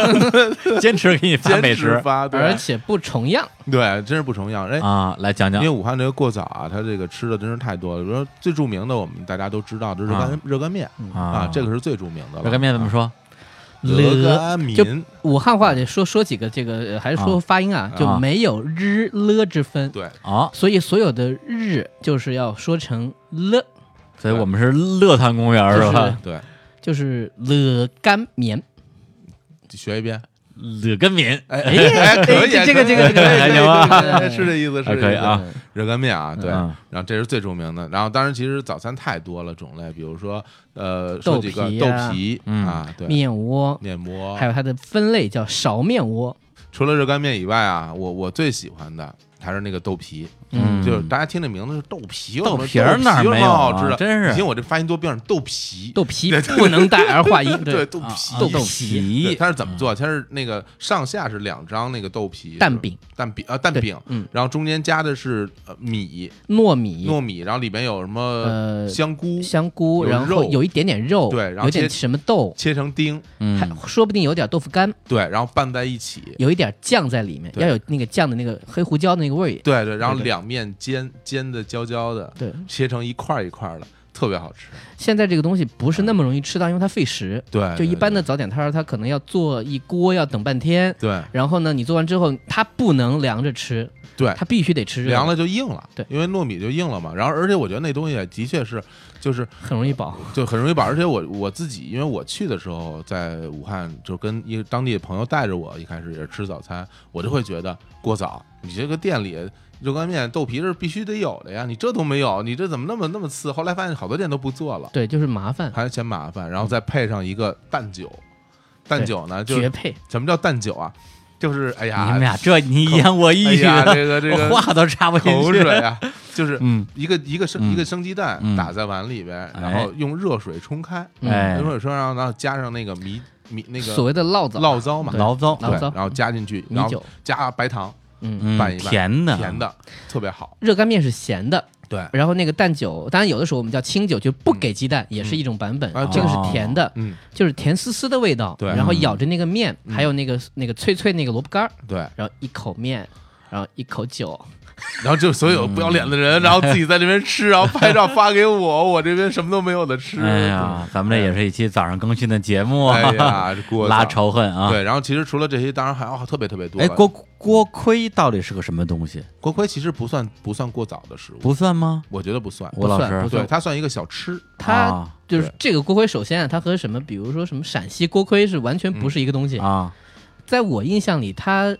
坚持给你发美食。发，而且不重样，对，真是不重样。哎啊，来讲讲，因为武汉这个过早啊，他这个吃的真是太多了。比如说最著名的，我们大家都知道，这热干。热干面啊，这个是最著名的。热干面怎么说？热干面。就武汉话得说说几个这个，还是说发音啊？就没有日了之分。对啊，所以所有的日就是要说成了。所以我们是乐坛公园是吧？对，就是热干面。学一遍。热干面，哎哎，可以，这个这个这个还行吧？是这意思，是可以啊。热干面啊，对，然后这是最著名的。然后当然，其实早餐太多了种类，比如说呃，说几个豆皮啊，对，面窝，面窝，还有它的分类叫勺面窝。除了热干面以外啊，我我最喜欢的还是那个豆皮。嗯，就是大家听这名字是豆皮，豆皮哪没有好吃的？真是，你听我这发音多标准，豆皮，豆皮不能带儿化音，对，豆皮，豆皮。它是怎么做？它是那个上下是两张那个豆皮蛋饼，蛋饼啊，蛋饼，嗯，然后中间加的是呃米，糯米，糯米，然后里边有什么呃香菇，香菇，然后有一点点肉，对，然后有点什么豆，切成丁，还说不定有点豆腐干，对，然后拌在一起，有一点酱在里面，要有那个酱的那个黑胡椒的那个味，对对，然后两面煎。煎的焦焦的，对，切成一块一块的，特别好吃。现在这个东西不是那么容易吃到，因为它费时。对，就一般的早点摊儿，它可能要做一锅，要等半天。对，然后呢，你做完之后，它不能凉着吃，对，它必须得吃热，凉了就硬了。对，因为糯米就硬了嘛。然后，而且我觉得那东西的确是，就是很容易饱，就很容易饱。而且我我自己，因为我去的时候在武汉，就跟一个当地的朋友带着我，一开始也是吃早餐，我就会觉得过早。你这个店里。热干面豆皮是必须得有的呀，你这都没有，你这怎么那么那么次？后来发现好多店都不做了，对，就是麻烦，还嫌麻烦，然后再配上一个蛋酒，蛋酒呢就绝配。什么叫蛋酒啊？就是哎呀，你们俩这你一言我一语，这个这 个话都插不进去，口水啊，就是嗯，一个一个生一个生鸡蛋打在碗里边，然后用热水冲开，哎，用热水冲，然后然后加上那个米米那个所谓的醪糟醪糟嘛，醪糟，醪糟，然后加进去，然后加白糖。嗯，拌一拌，甜的，甜的，特别好。热干面是咸的，对。然后那个蛋酒，当然有的时候我们叫清酒，就不给鸡蛋，也是一种版本。啊，这个是甜的，嗯，就是甜丝丝的味道。对。然后咬着那个面，还有那个那个脆脆那个萝卜干对。然后一口面，然后一口酒。然后就所有不要脸的人，然后自己在那边吃，然后拍照发给我，我这边什么都没有的吃。哎呀，咱们这也是一期早上更新的节目，哎呀，拉仇恨啊！对，然后其实除了这些，当然还有特别特别多。哎，锅锅盔到底是个什么东西？锅盔其实不算不算过早的食物，不算吗？我觉得不算。吴老师，对，它算一个小吃。它就是这个锅盔，首先啊，它和什么，比如说什么陕西锅盔是完全不是一个东西啊。在我印象里，它。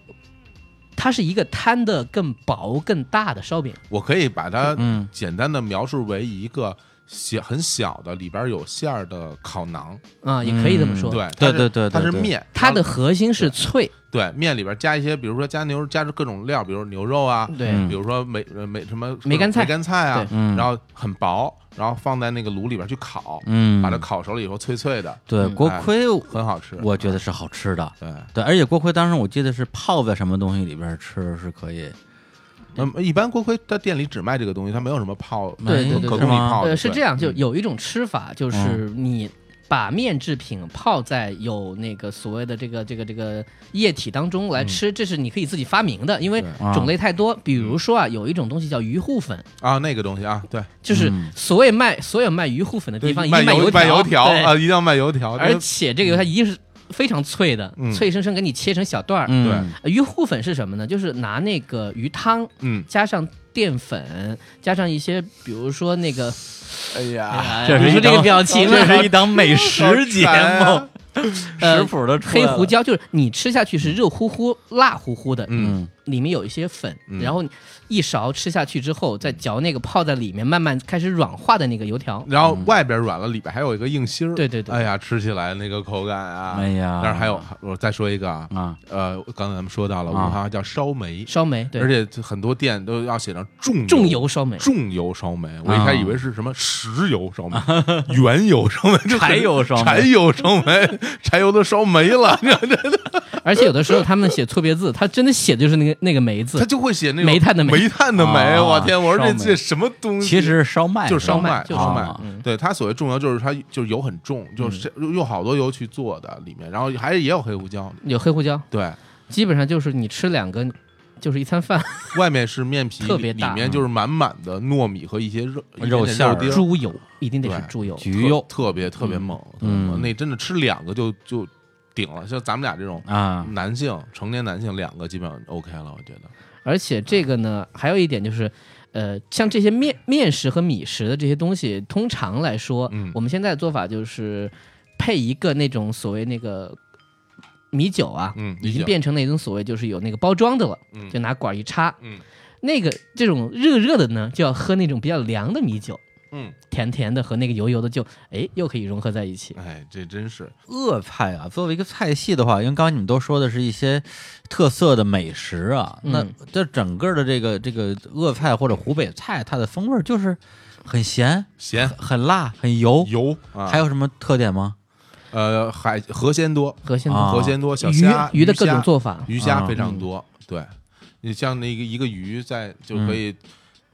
它是一个摊的更薄、更大的烧饼。我可以把它简单的描述为一个小很小的，里边有馅儿的烤馕啊，也可以这么说。对对对对，它是面，它的核心是脆。对，面里边加一些，比如说加牛，加着各种料，比如牛肉啊，对，比如说梅梅什么梅干菜、梅干菜啊，然后很薄，然后放在那个炉里边去烤，嗯，把它烤熟了以后脆脆的。对，锅盔很好吃，我觉得是好吃的。对对，而且锅盔当时我记得是泡在什么东西里边吃是可以。嗯，一般锅盔在店里只卖这个东西，它没有什么泡，对对对，可供你泡。呃，是这样，就有一种吃法，就是你把面制品泡在有那个所谓的这个这个这个液体当中来吃，这是你可以自己发明的，因为种类太多。比如说啊，有一种东西叫鱼糊粉。啊，那个东西啊，对，就是所谓卖所有卖鱼糊粉的地方，一定卖油卖油条啊，一定要卖油条，而且这个油条一定是。非常脆的，脆生生给你切成小段儿。对，鱼糊粉是什么呢？就是拿那个鱼汤，嗯，加上淀粉，加上一些，比如说那个，哎呀，这是这个表情，这是一档美食节目，食谱的黑胡椒，就是你吃下去是热乎乎、辣乎乎的，嗯，里面有一些粉，然后。一勺吃下去之后，再嚼那个泡在里面慢慢开始软化的那个油条，然后外边软了，里边还有一个硬芯儿。对对对，哎呀，吃起来那个口感啊，哎呀！但是还有，我再说一个啊，呃，刚才咱们说到了，武汉叫烧煤，烧煤，对，而且很多店都要写上重重油烧煤，重油烧煤。我一开始以为是什么石油烧梅、原油烧煤、柴油烧柴油烧煤，柴油都烧没了。而且有的时候他们写错别字，他真的写的就是那个那个煤字，他就会写那个煤炭的煤煤炭的煤。我天，我说这这什么东西？其实是烧麦，就是烧麦，就是烧麦。对它所谓重油，就是它就是油很重，就是用好多油去做的里面，然后还是也有黑胡椒，有黑胡椒。对，基本上就是你吃两个就是一餐饭。外面是面皮，特别大，里面就是满满的糯米和一些肉肉馅儿，猪油一定得是猪油，橘油特别特别猛。嗯，那真的吃两个就就。顶了，像咱们俩这种啊，男性成年男性两个基本上 OK 了，我觉得。而且这个呢，还有一点就是，呃，像这些面面食和米食的这些东西，通常来说，嗯，我们现在的做法就是配一个那种所谓那个米酒啊，嗯，已经变成那种所谓就是有那个包装的了，嗯，就拿管一插，嗯，那个这种热热的呢，就要喝那种比较凉的米酒。嗯，甜甜的和那个油油的就哎又可以融合在一起。哎，这真是鄂菜啊！作为一个菜系的话，因为刚刚你们都说的是一些特色的美食啊，那这整个的这个这个鄂菜或者湖北菜，它的风味就是很咸、咸、很辣、很油、油。还有什么特点吗？呃，海河鲜多，河鲜多，河鲜多，小虾、鱼的各种做法，鱼虾非常多。对，你像那个一个鱼在就可以。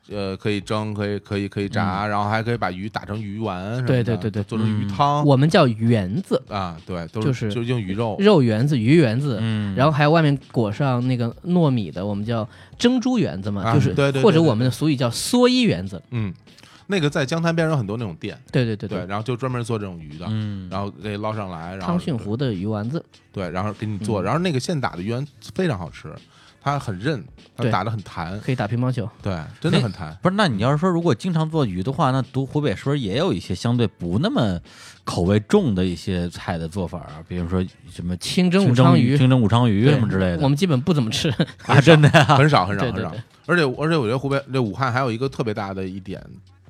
呃，可以蒸，可以可以可以炸，然后还可以把鱼打成鱼丸什么的，对对对对，做成鱼汤。我们叫圆子。啊，对，都是就是用鱼肉。肉圆子、鱼圆子，嗯。然后还有外面裹上那个糯米的，我们叫珍珠圆子嘛，就是或者我们的俗语叫蓑衣圆子。嗯，那个在江滩边上有很多那种店，对对对对，然后就专门做这种鱼的，嗯，然后给捞上来，然后汤逊湖的鱼丸子，对，然后给你做，然后那个现打的鱼丸非常好吃。它很韧，它打的很弹，可以打乒乓球。对，真的很弹。不是，那你要是说如果经常做鱼的话，那读湖北是不是也有一些相对不那么口味重的一些菜的做法啊？比如说什么清蒸武昌鱼、清蒸武昌鱼什么之类的。我们基本不怎么吃啊，真的很少很少很少。而且而且我觉得湖北这武汉还有一个特别大的一点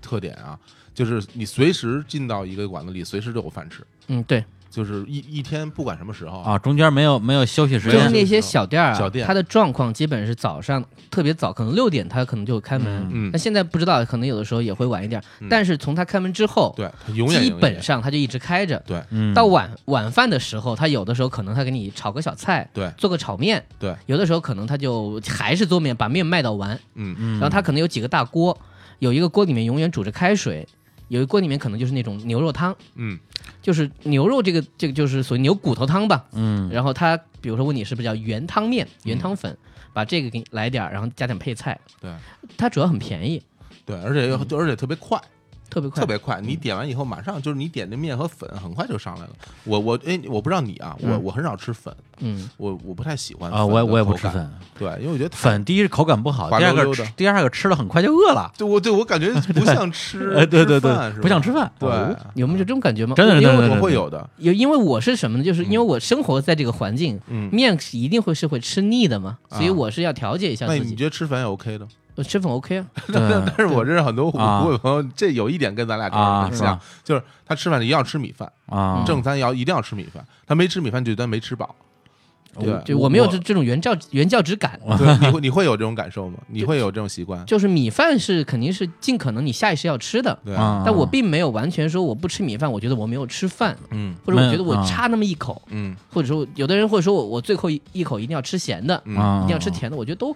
特点啊，就是你随时进到一个馆子里，随时都有饭吃。嗯，对。就是一一天不管什么时候啊，中间没有没有休息时间。就是那些小店儿，小店，它的状况基本是早上特别早，可能六点它可能就开门。嗯，那现在不知道，可能有的时候也会晚一点。但是从它开门之后，对，永远基本上它就一直开着。对，到晚晚饭的时候，它有的时候可能它给你炒个小菜，对，做个炒面，对，有的时候可能它就还是做面，把面卖到完。嗯嗯，然后它可能有几个大锅，有一个锅里面永远煮着开水。有一锅里面可能就是那种牛肉汤，嗯，就是牛肉这个这个就是所谓牛骨头汤吧，嗯，然后他比如说问你是不是叫原汤面、原汤粉，把这个给你来点，然后加点配菜，对，它主要很便宜，对，而且又而且特别快。特别快，特别快！你点完以后，马上就是你点的面和粉，很快就上来了。我我哎，我不知道你啊，我我很少吃粉，嗯，我我不太喜欢啊，我也我也不吃粉，对，因为我觉得粉第一是口感不好，第二个第二个吃了很快就饿了。对，我对我感觉 不像吃，对对对，不像吃饭。对，有没有这种感觉吗？真的，真的会有的。有，因为我是什么呢？就是因为我生活在这个环境，面一定会是会吃腻的嘛，所以我是要调节一下自己。那你觉得吃粉也 OK 的？吃粉 OK 啊。但是我认识很多湖北朋友，这有一点跟咱俩很像，就是他吃饭一定要吃米饭啊，正餐要一定要吃米饭，他没吃米饭就当没吃饱。对，就我没有这这种原教原教旨感。对，你会你会有这种感受吗？你会有这种习惯？就是米饭是肯定是尽可能你下意识要吃的，对。但我并没有完全说我不吃米饭，我觉得我没有吃饭，嗯，或者我觉得我差那么一口，嗯，或者说有的人会说我我最后一口一定要吃咸的，嗯，一定要吃甜的，我觉得都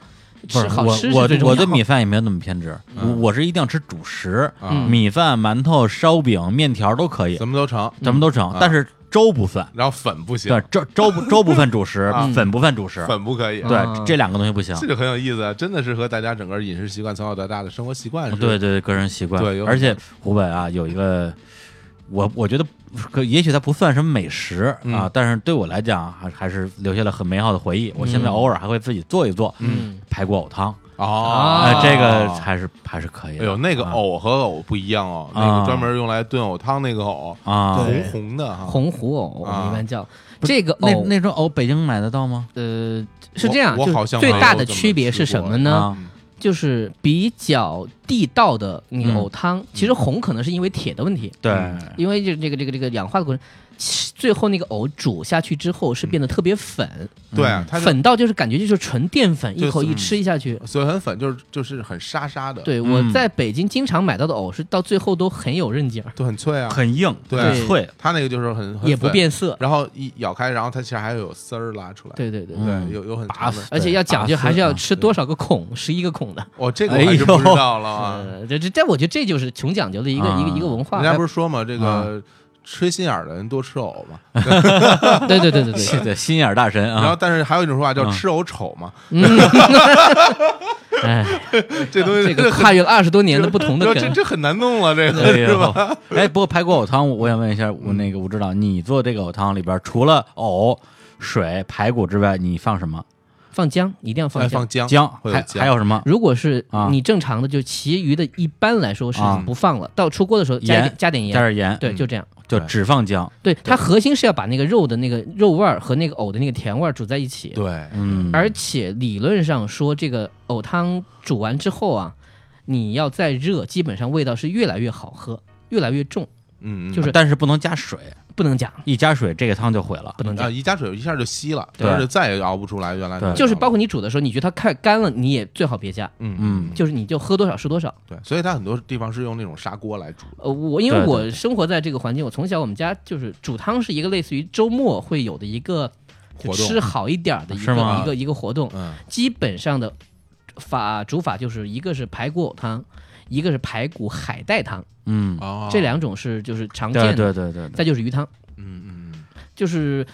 吃好吃我我对米饭也没有那么偏执，我是一定要吃主食，米饭、馒头、烧饼、面条都可以，什么都成，什么都成，但是。粥不算，然后粉不行。对，粥粥不粥不算主食，粉不算主食，粉不可以。对，这两个东西不行。这就很有意思，真的是和大家整个饮食习惯从小到大的生活习惯。对对，个人习惯。对，而且湖北啊有一个，我我觉得可，也许它不算什么美食啊，但是对我来讲还还是留下了很美好的回忆。我现在偶尔还会自己做一做，嗯，排骨藕汤。哦，这个还是还是可以。哎呦，那个藕和藕不一样哦，那个专门用来炖藕汤那个藕啊，红红的哈，红湖藕我们一般叫这个那。那种藕北京买得到吗？呃，是这样，我好像最大的区别是什么呢？就是比较地道的那个藕汤，其实红可能是因为铁的问题，对，因为就这个这个这个氧化的过程。最后那个藕煮下去之后是变得特别粉，对啊，粉到就是感觉就是纯淀粉，一口一吃下去，所以很粉，就是就是很沙沙的。对，我在北京经常买到的藕是到最后都很有韧劲儿，都很脆啊，很硬，对，脆。它那个就是很也不变色，然后一咬开，然后它其实还有丝儿拉出来。对对对对，有有很拔丝，而且要讲究还是要吃多少个孔，十一个孔的。哦，这个我就不知道了。这这这，我觉得这就是穷讲究的一个一个一个文化。人家不是说嘛，这个。吹心眼的人多吃藕嘛？对对对对对 对，心眼大神啊！然后，但是还有一种说法叫吃藕丑嘛。哎，这东西这个跨越了二十多年的不同的这这很难弄了，这个是吧？哎，不过排骨藕汤，我想问一下，我那个我知道你做这个藕汤里边除了藕、水、排骨之外，你放什么？放姜，一定要放放姜。姜还还有什么？如果是你正常的，就其余的一般来说是不放了。到出锅的时候加点加点盐，加点盐，对，就这样。就只放姜，对它核心是要把那个肉的那个肉味儿和那个藕的那个甜味儿煮在一起。对，嗯，而且理论上说，这个藕汤煮完之后啊，你要再热，基本上味道是越来越好喝，越来越重。嗯，就是，但是不能加水。不能加，一加水这个汤就毁了。不能加，一加水一下就稀了，而且再也熬不出来原来。就是包括你煮的时候，你觉得它太干了，你也最好别加。嗯嗯，就是你就喝多少是多少。对，所以它很多地方是用那种砂锅来煮。呃，我因为我生活在这个环境，我从小我们家就是煮汤是一个类似于周末会有的一个吃好一点的一个一个一个活动。嗯，基本上的法煮法就是一个是排骨藕汤，一个是排骨海带汤。嗯，这两种是就是常见的。对对对，再就是鱼汤。嗯嗯。就是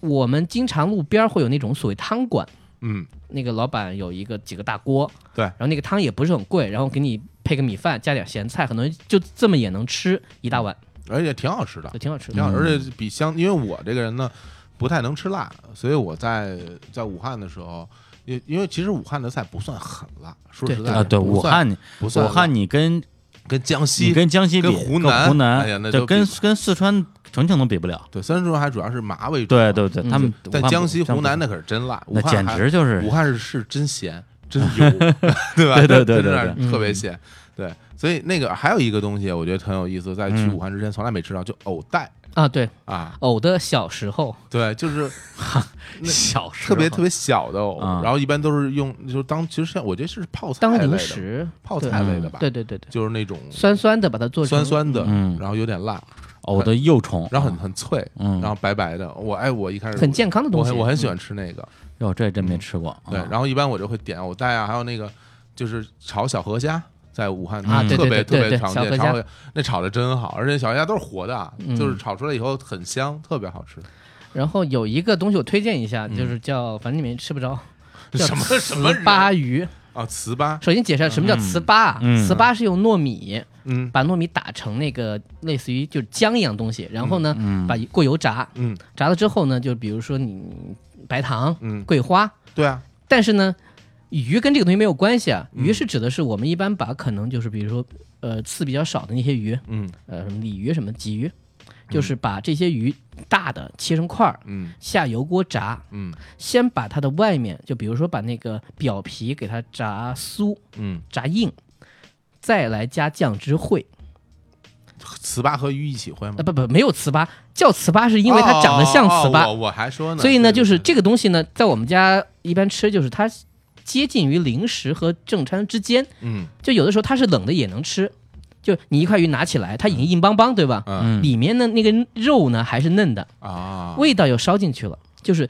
我们经常路边会有那种所谓汤馆，嗯，那个老板有一个几个大锅，对，然后那个汤也不是很贵，然后给你配个米饭，加点咸菜，很多人就这么也能吃一大碗，而且挺好吃的，挺好吃，的，而且比香，因为我这个人呢不太能吃辣，所以我在在武汉的时候，因因为其实武汉的菜不算很辣，说实在啊，对，武汉不算，武汉你跟跟江西跟江西比，湖南湖南就跟跟四川。重庆都比不了，对，虽然说还主要是麻为主，对对对，他们在江西、湖南那可是真辣，那简直就是武汉是是真咸，真油 对吧？对对对对，特别咸，对，所以那个还有一个东西，我觉得很有意思，在去武汉之前从来没吃到，就藕带啊，对啊，藕的小时候，对，就是 小特别特别小的藕，然后一般都是用就是当其实像我觉得是泡菜当零食，泡菜类的吧，对对对对，就是那种酸酸的，把它做酸酸的，然后有点辣。藕的幼虫，然后很很脆，然后白白的。我哎，我一开始很健康的东西，我很喜欢吃那个。哟，这真没吃过。对，然后一般我就会点藕带啊，还有那个就是炒小河虾，在武汉啊，特别特别常见。炒那炒的真好，而且小河虾都是活的，就是炒出来以后很香，特别好吃。然后有一个东西我推荐一下，就是叫反正你们吃不着，什么什么鲅鱼。啊，糍粑。首先解释什么叫糍粑啊？糍粑是用糯米，嗯，把糯米打成那个类似于就是浆一样东西，然后呢，把过油炸，嗯，炸了之后呢，就比如说你白糖，嗯，桂花，对啊。但是呢，鱼跟这个东西没有关系啊。鱼是指的是我们一般把可能就是比如说呃刺比较少的那些鱼，嗯，呃什么鲤鱼什么鲫鱼，就是把这些鱼大的切成块儿，嗯，下油锅炸，嗯，先把它的外面，就比如说把那个表皮给它炸酥，嗯，炸硬，再来加酱汁烩。糍粑和鱼一起烩吗？啊不不，没有糍粑，叫糍粑是因为它长得像糍粑。我还说呢。所以呢，就是这个东西呢，在我们家一般吃，就是它接近于零食和正餐之间。嗯，就有的时候它是冷的也能吃。就你一块鱼拿起来，它已经硬邦邦，对吧？嗯。里面的那个肉呢还是嫩的啊，味道又烧进去了，就是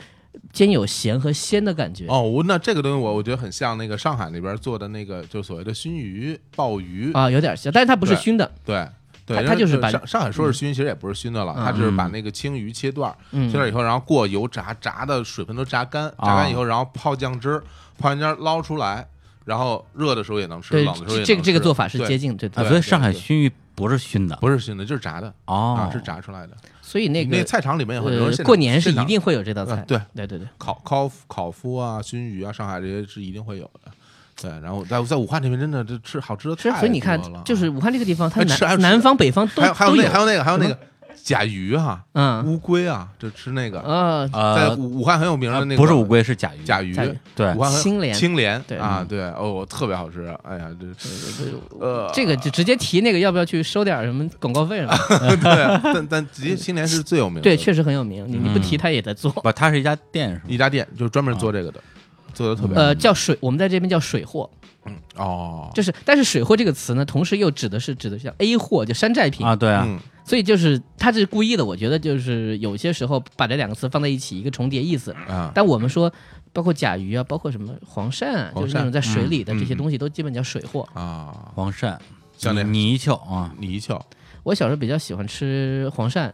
兼有咸和鲜的感觉。哦，那这个东西我我觉得很像那个上海那边做的那个，就所谓的熏鱼、鲍鱼啊，有点像，但是它不是熏的。对。对，它就是把上上海说是熏，其实也不是熏的了，它就是把那个青鱼切段，切段以后，然后过油炸，炸的水分都炸干，炸干以后，然后泡酱汁，泡完酱捞出来，然后热的时候也能吃，冷的时候也能吃。这个这个做法是接近对对。所以上海熏鱼不是熏的，不是熏的，就是炸的哦，是炸出来的。所以那个那菜场里面有很多过年是一定会有这道菜，对对对对，烤烤烤麸啊，熏鱼啊，上海这些是一定会有的。对，然后在在武汉这边真的这吃好吃的太多了。所以你看，就是武汉这个地方，它 南南方北方都还有那还有那个还有那个甲鱼哈，嗯，乌龟啊，就吃那个。呃，在武武汉很有名的那个不是乌龟是甲鱼，甲鱼。对，武汉青莲。青莲对。啊对。哦特别好吃，哎呀这呃。这个就直接提那个要不要去收点什么广告费了？对，但但直接青莲是最有名的，对，确实很有名，你你不提他也在做，不，他是一家店，一家店就专门做这个的，做的特别呃叫水，我们在这边叫水货。嗯哦，就是，但是水货这个词呢，同时又指的是指的是叫 A 货，就山寨品。啊，对啊，所以就是他是故意的，我觉得就是有些时候把这两个词放在一起，一个重叠意思啊。但我们说，包括甲鱼啊，包括什么黄鳝啊，就是那种在水里的这些东西，都基本叫水货啊。黄鳝，像那泥鳅啊，泥鳅。我小时候比较喜欢吃黄鳝，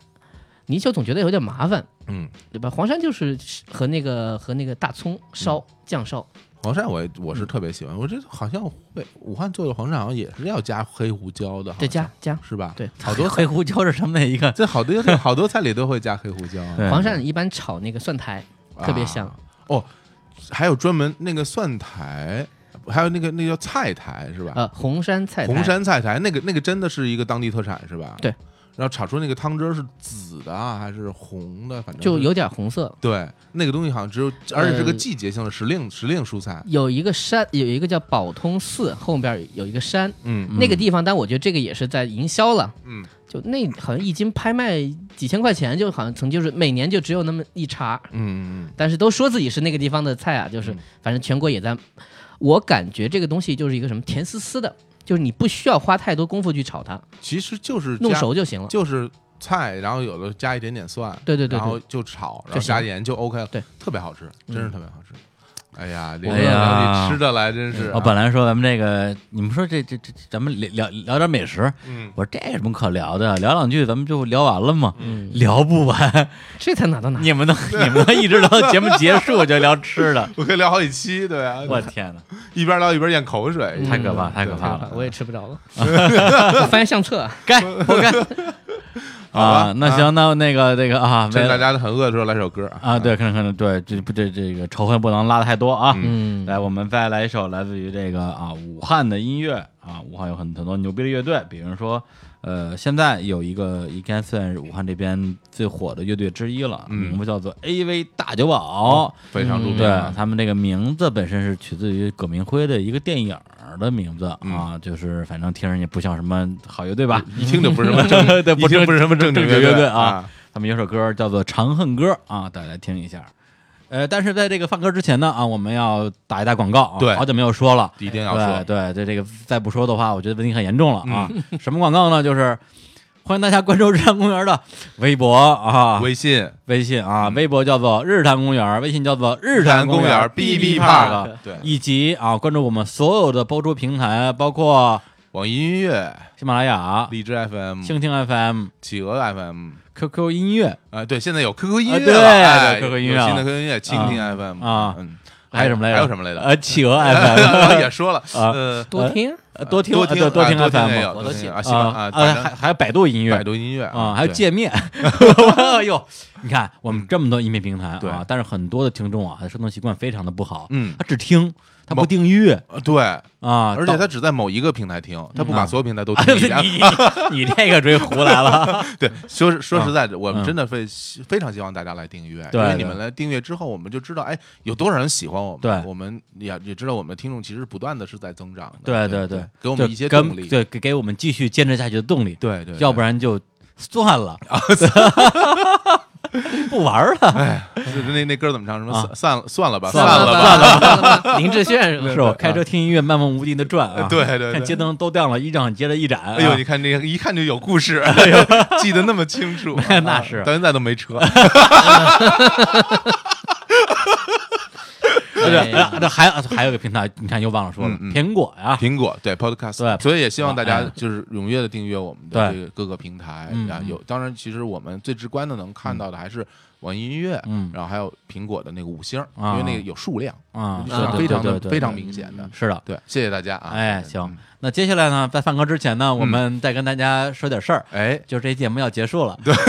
泥鳅总觉得有点麻烦，嗯，对吧？黄鳝就是和那个和那个大葱烧酱烧。黄鳝我我是特别喜欢，我这好像会武汉做的黄鳝好像也是要加黑胡椒的，对，加加是吧？对，好多 黑胡椒是什么一个？这好多好多菜里都会加黑胡椒。黄鳝一般炒那个蒜苔特别香哦，还有专门那个蒜苔，还有那个那叫菜苔是吧？呃，红山菜红山菜苔，那个那个真的是一个当地特产是吧？对。然后炒出那个汤汁是紫的啊还是红的？反正就有点红色。对，那个东西好像只有，而且是个季节性的时令时令蔬菜。有一个山，有一个叫宝通寺，后边有一个山，嗯，那个地方，但我觉得这个也是在营销了，嗯，就那好像一斤拍卖几千块钱，就好像曾就是每年就只有那么一茬，嗯嗯嗯，但是都说自己是那个地方的菜啊，就是反正全国也在，我感觉这个东西就是一个什么甜丝丝的，就是你不需要花太多功夫去炒它，其实就是弄熟就行了，就是。菜，然后有的加一点点蒜，对对对，然后就炒，然后加盐就 OK 了，对，特别好吃，真是特别好吃。哎呀，哎呀，吃的来真是。我本来说咱们这个，你们说这这这，咱们聊聊聊点美食。嗯，我说这有什么可聊的？聊两句咱们就聊完了吗？嗯，聊不完，这才哪到哪？你们能你们能一直聊节目结束就聊吃的？我可以聊好几期，对啊。我天哪，一边聊一边咽口水，太可怕，太可怕了。我也吃不着了。我翻相册，该活该。啊，那行，那那个那个啊，趁大家很饿的时候来首歌啊，对，可能可能对，这不这这个仇恨不能拉的太多啊，嗯，来，我们再来一首来自于这个啊武汉的音乐啊，武汉有很很多牛逼的乐队，比如说呃，现在有一个应该算是武汉这边最火的乐队之一了，名字叫做 AV 大酒保，非常著名，对他们这个名字本身是取自于葛明辉的一个电影。的名字啊，就是反正听着也不像什么好乐队吧，一听就不是什么 正，对，不听不是什么正经乐队啊。他们有首歌叫做《长恨歌》啊，大家来听一下。呃，但是在这个放歌之前呢啊，我们要打一打广告，对，好久没有说了，一定要说，对，对，这个再不说的话，我觉得问题很严重了啊。什么广告呢？就是。欢迎大家关注日坛公园的微博啊，微信，微信啊，微博叫做日坛公园，微信叫做日坛公园 B B Park，对，以及啊，关注我们所有的播出平台，包括网易音乐、喜马拉雅、荔枝 FM、蜻蜓 FM、企鹅 FM、QQ 音乐。啊，对，现在有 QQ 音乐对，QQ 音乐，新的 QQ 音乐，蜻蜓 FM 啊，嗯。还有什么来着？还有什么来着？呃，企鹅 FM 也说了 啊，多听，多听，多听，多听 FM，我都听啊，啊，还还有百度音乐，百度音乐啊，还有界面。哎呦，你看我们这么多音频平台啊，但是很多的听众啊，他收听习惯非常的不好，嗯，他只听。他不订阅，对啊，而且他只在某一个平台听，他不把所有平台都 听。你你这个追胡来了。对，说说实在的，我们真的非非常希望大家来订阅，因为你们来订阅之后，我们就知道，哎，有多少人喜欢我们。对，我们也也知道我们的听众其实不断的是在增长的。对对对，给我们一些动力，对，给给我们继续坚持下去的动力。对对，要不然就算了。不玩了，哎，那那歌怎么唱？什么散了算了吧，算了吧，算了吧。林志炫是是吧？开车听音乐，漫无目的的转啊。对对，看街灯都亮了，一盏接着一盏。哎呦，你看那个一看就有故事，记得那么清楚。那是到现在都没车。对，这还还有个平台，你看又忘了说了，苹果呀，苹果对 Podcast，对，所以也希望大家就是踊跃的订阅我们的这个各个平台啊。有，当然，其实我们最直观的能看到的还是网易音乐，嗯，然后还有苹果的那个五星，因为那个有数量啊，非常的非常明显的，是的，对，谢谢大家啊。哎，行，那接下来呢，在放歌之前呢，我们再跟大家说点事儿，哎，就是这节目要结束了，对。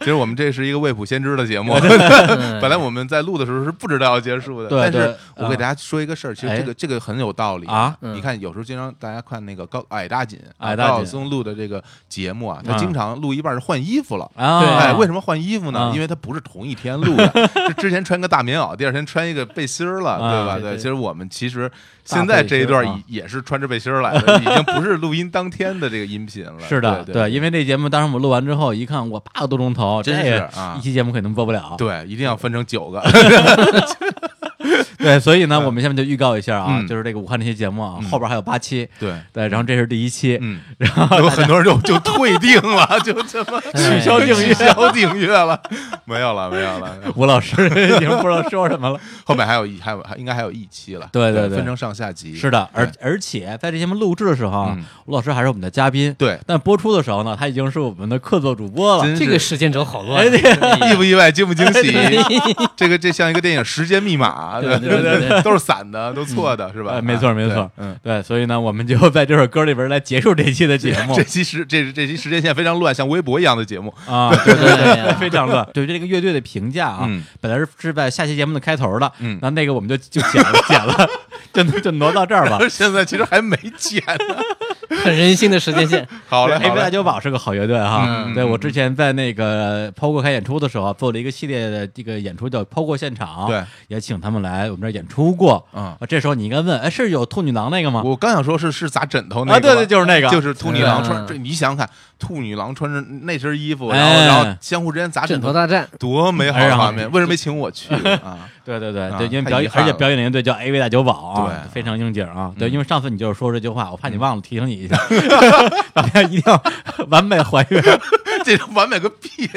其实我们这是一个未卜先知的节目，本来我们在录的时候是不知道要结束的。但是我给大家说一个事儿，其实这个这个很有道理。啊。你看，有时候经常大家看那个高矮大紧、矮大紧。松录的这个节目啊，他经常录一半是换衣服了。哎，为什么换衣服呢？因为他不是同一天录的，是之前穿个大棉袄，第二天穿一个背心儿了，对吧？对，其实我们其实现在这一段也也是穿着背心来的，已经不是录音当天的这个音频了。是的，对，因为这节目当时我们录完之后一看，我八个多钟头，真是啊。一期节目肯定播不了，对，一定要分成九个。对，所以呢，我们下面就预告一下啊，就是这个武汉这些节目啊，后边还有八期，对。对，然后这是第一期，嗯，然后有很多人就就退订了，就这么 取消订阅，取消订阅了，没有了，没有了。吴老师已经不知道说什么了，后面还有一还有还应该还有一期了，对对对，分成上下集。是的，而而且在这节目录制的时候，吴老师还是我们的嘉宾，对，但播出的时候呢，他已经是我们的客座主播了。这个时间轴好乱，意不意外，惊不惊喜？这个这像一个电影《时间密码》，对对对，都是散的，都错的，是吧？没错没错，嗯，对，所以呢，我们就在这首歌里边来结束这期的节目。这期时这这期时间线非常乱，像微博一样的节目啊，对对对，非常乱。对这个乐队的评价啊，本来是是在下期节目的开头的，嗯，那那个我们就就剪了剪了，就就挪到这儿吧。现在其实还没剪呢。很人性的时间线。好嘞，A B 大酒保是个好乐队哈。对我之前在那个抛过开演出的时候，做了一个系列的这个演出叫抛过现场，对，也请他们来我们这儿演出过。嗯，这时候你应该问，哎，是有兔女郎那个吗？我刚想说是是砸枕头那个，对对，就是那个，就是兔女郎穿。这你想想看，兔女郎穿着那身衣服，然后然后相互之间砸枕头大战，多美好的画面！为什么没请我去 啊？对对对对，因为表演，而且表演的乐队叫 A V 大酒保啊，对，非常应景啊。对，因为上次你就是说这句话，我怕你忘了提醒你一下。大家一定要完美还原，这完美个屁！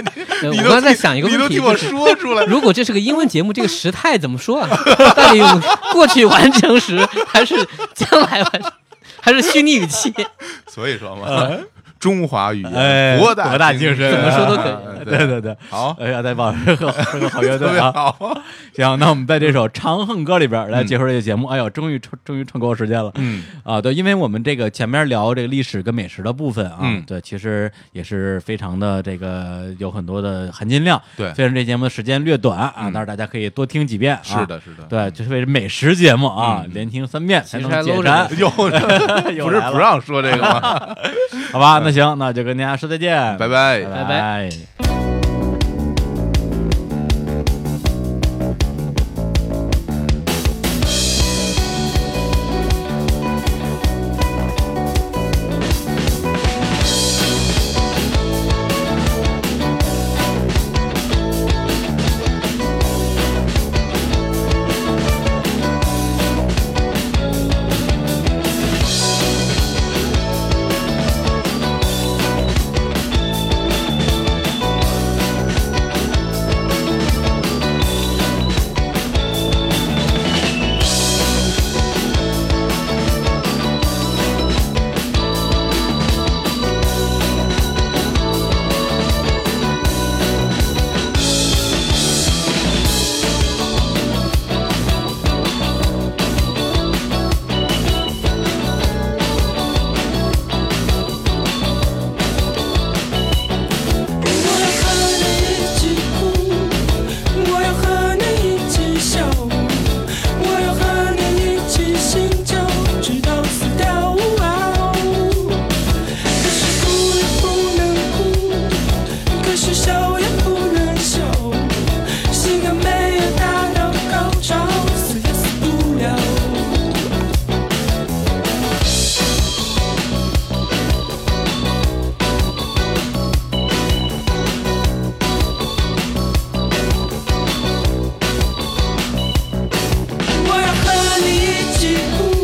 你我刚在想一个问题，你都替我说出来。如果这是个英文节目，这个时态怎么说啊？到底用过去完成时，还是将来完成，还是虚拟语气？所以说嘛。中华语言，博大精深，怎么说都可以。对对对，好，哎呀，再报是个是个好乐队啊。好，行，那我们在这首《长恨歌》里边来结束这个节目。哎呦，终于终于撑够时间了。嗯啊，对，因为我们这个前面聊这个历史跟美食的部分啊，对，其实也是非常的这个有很多的含金量。对，虽然这节目的时间略短啊，但是大家可以多听几遍。是的，是的。对，就是为美食节目啊，连听三遍才能解馋。又不是不让说这个吗？好吧，那行，那就跟大家说再见，拜拜，拜拜。contigo.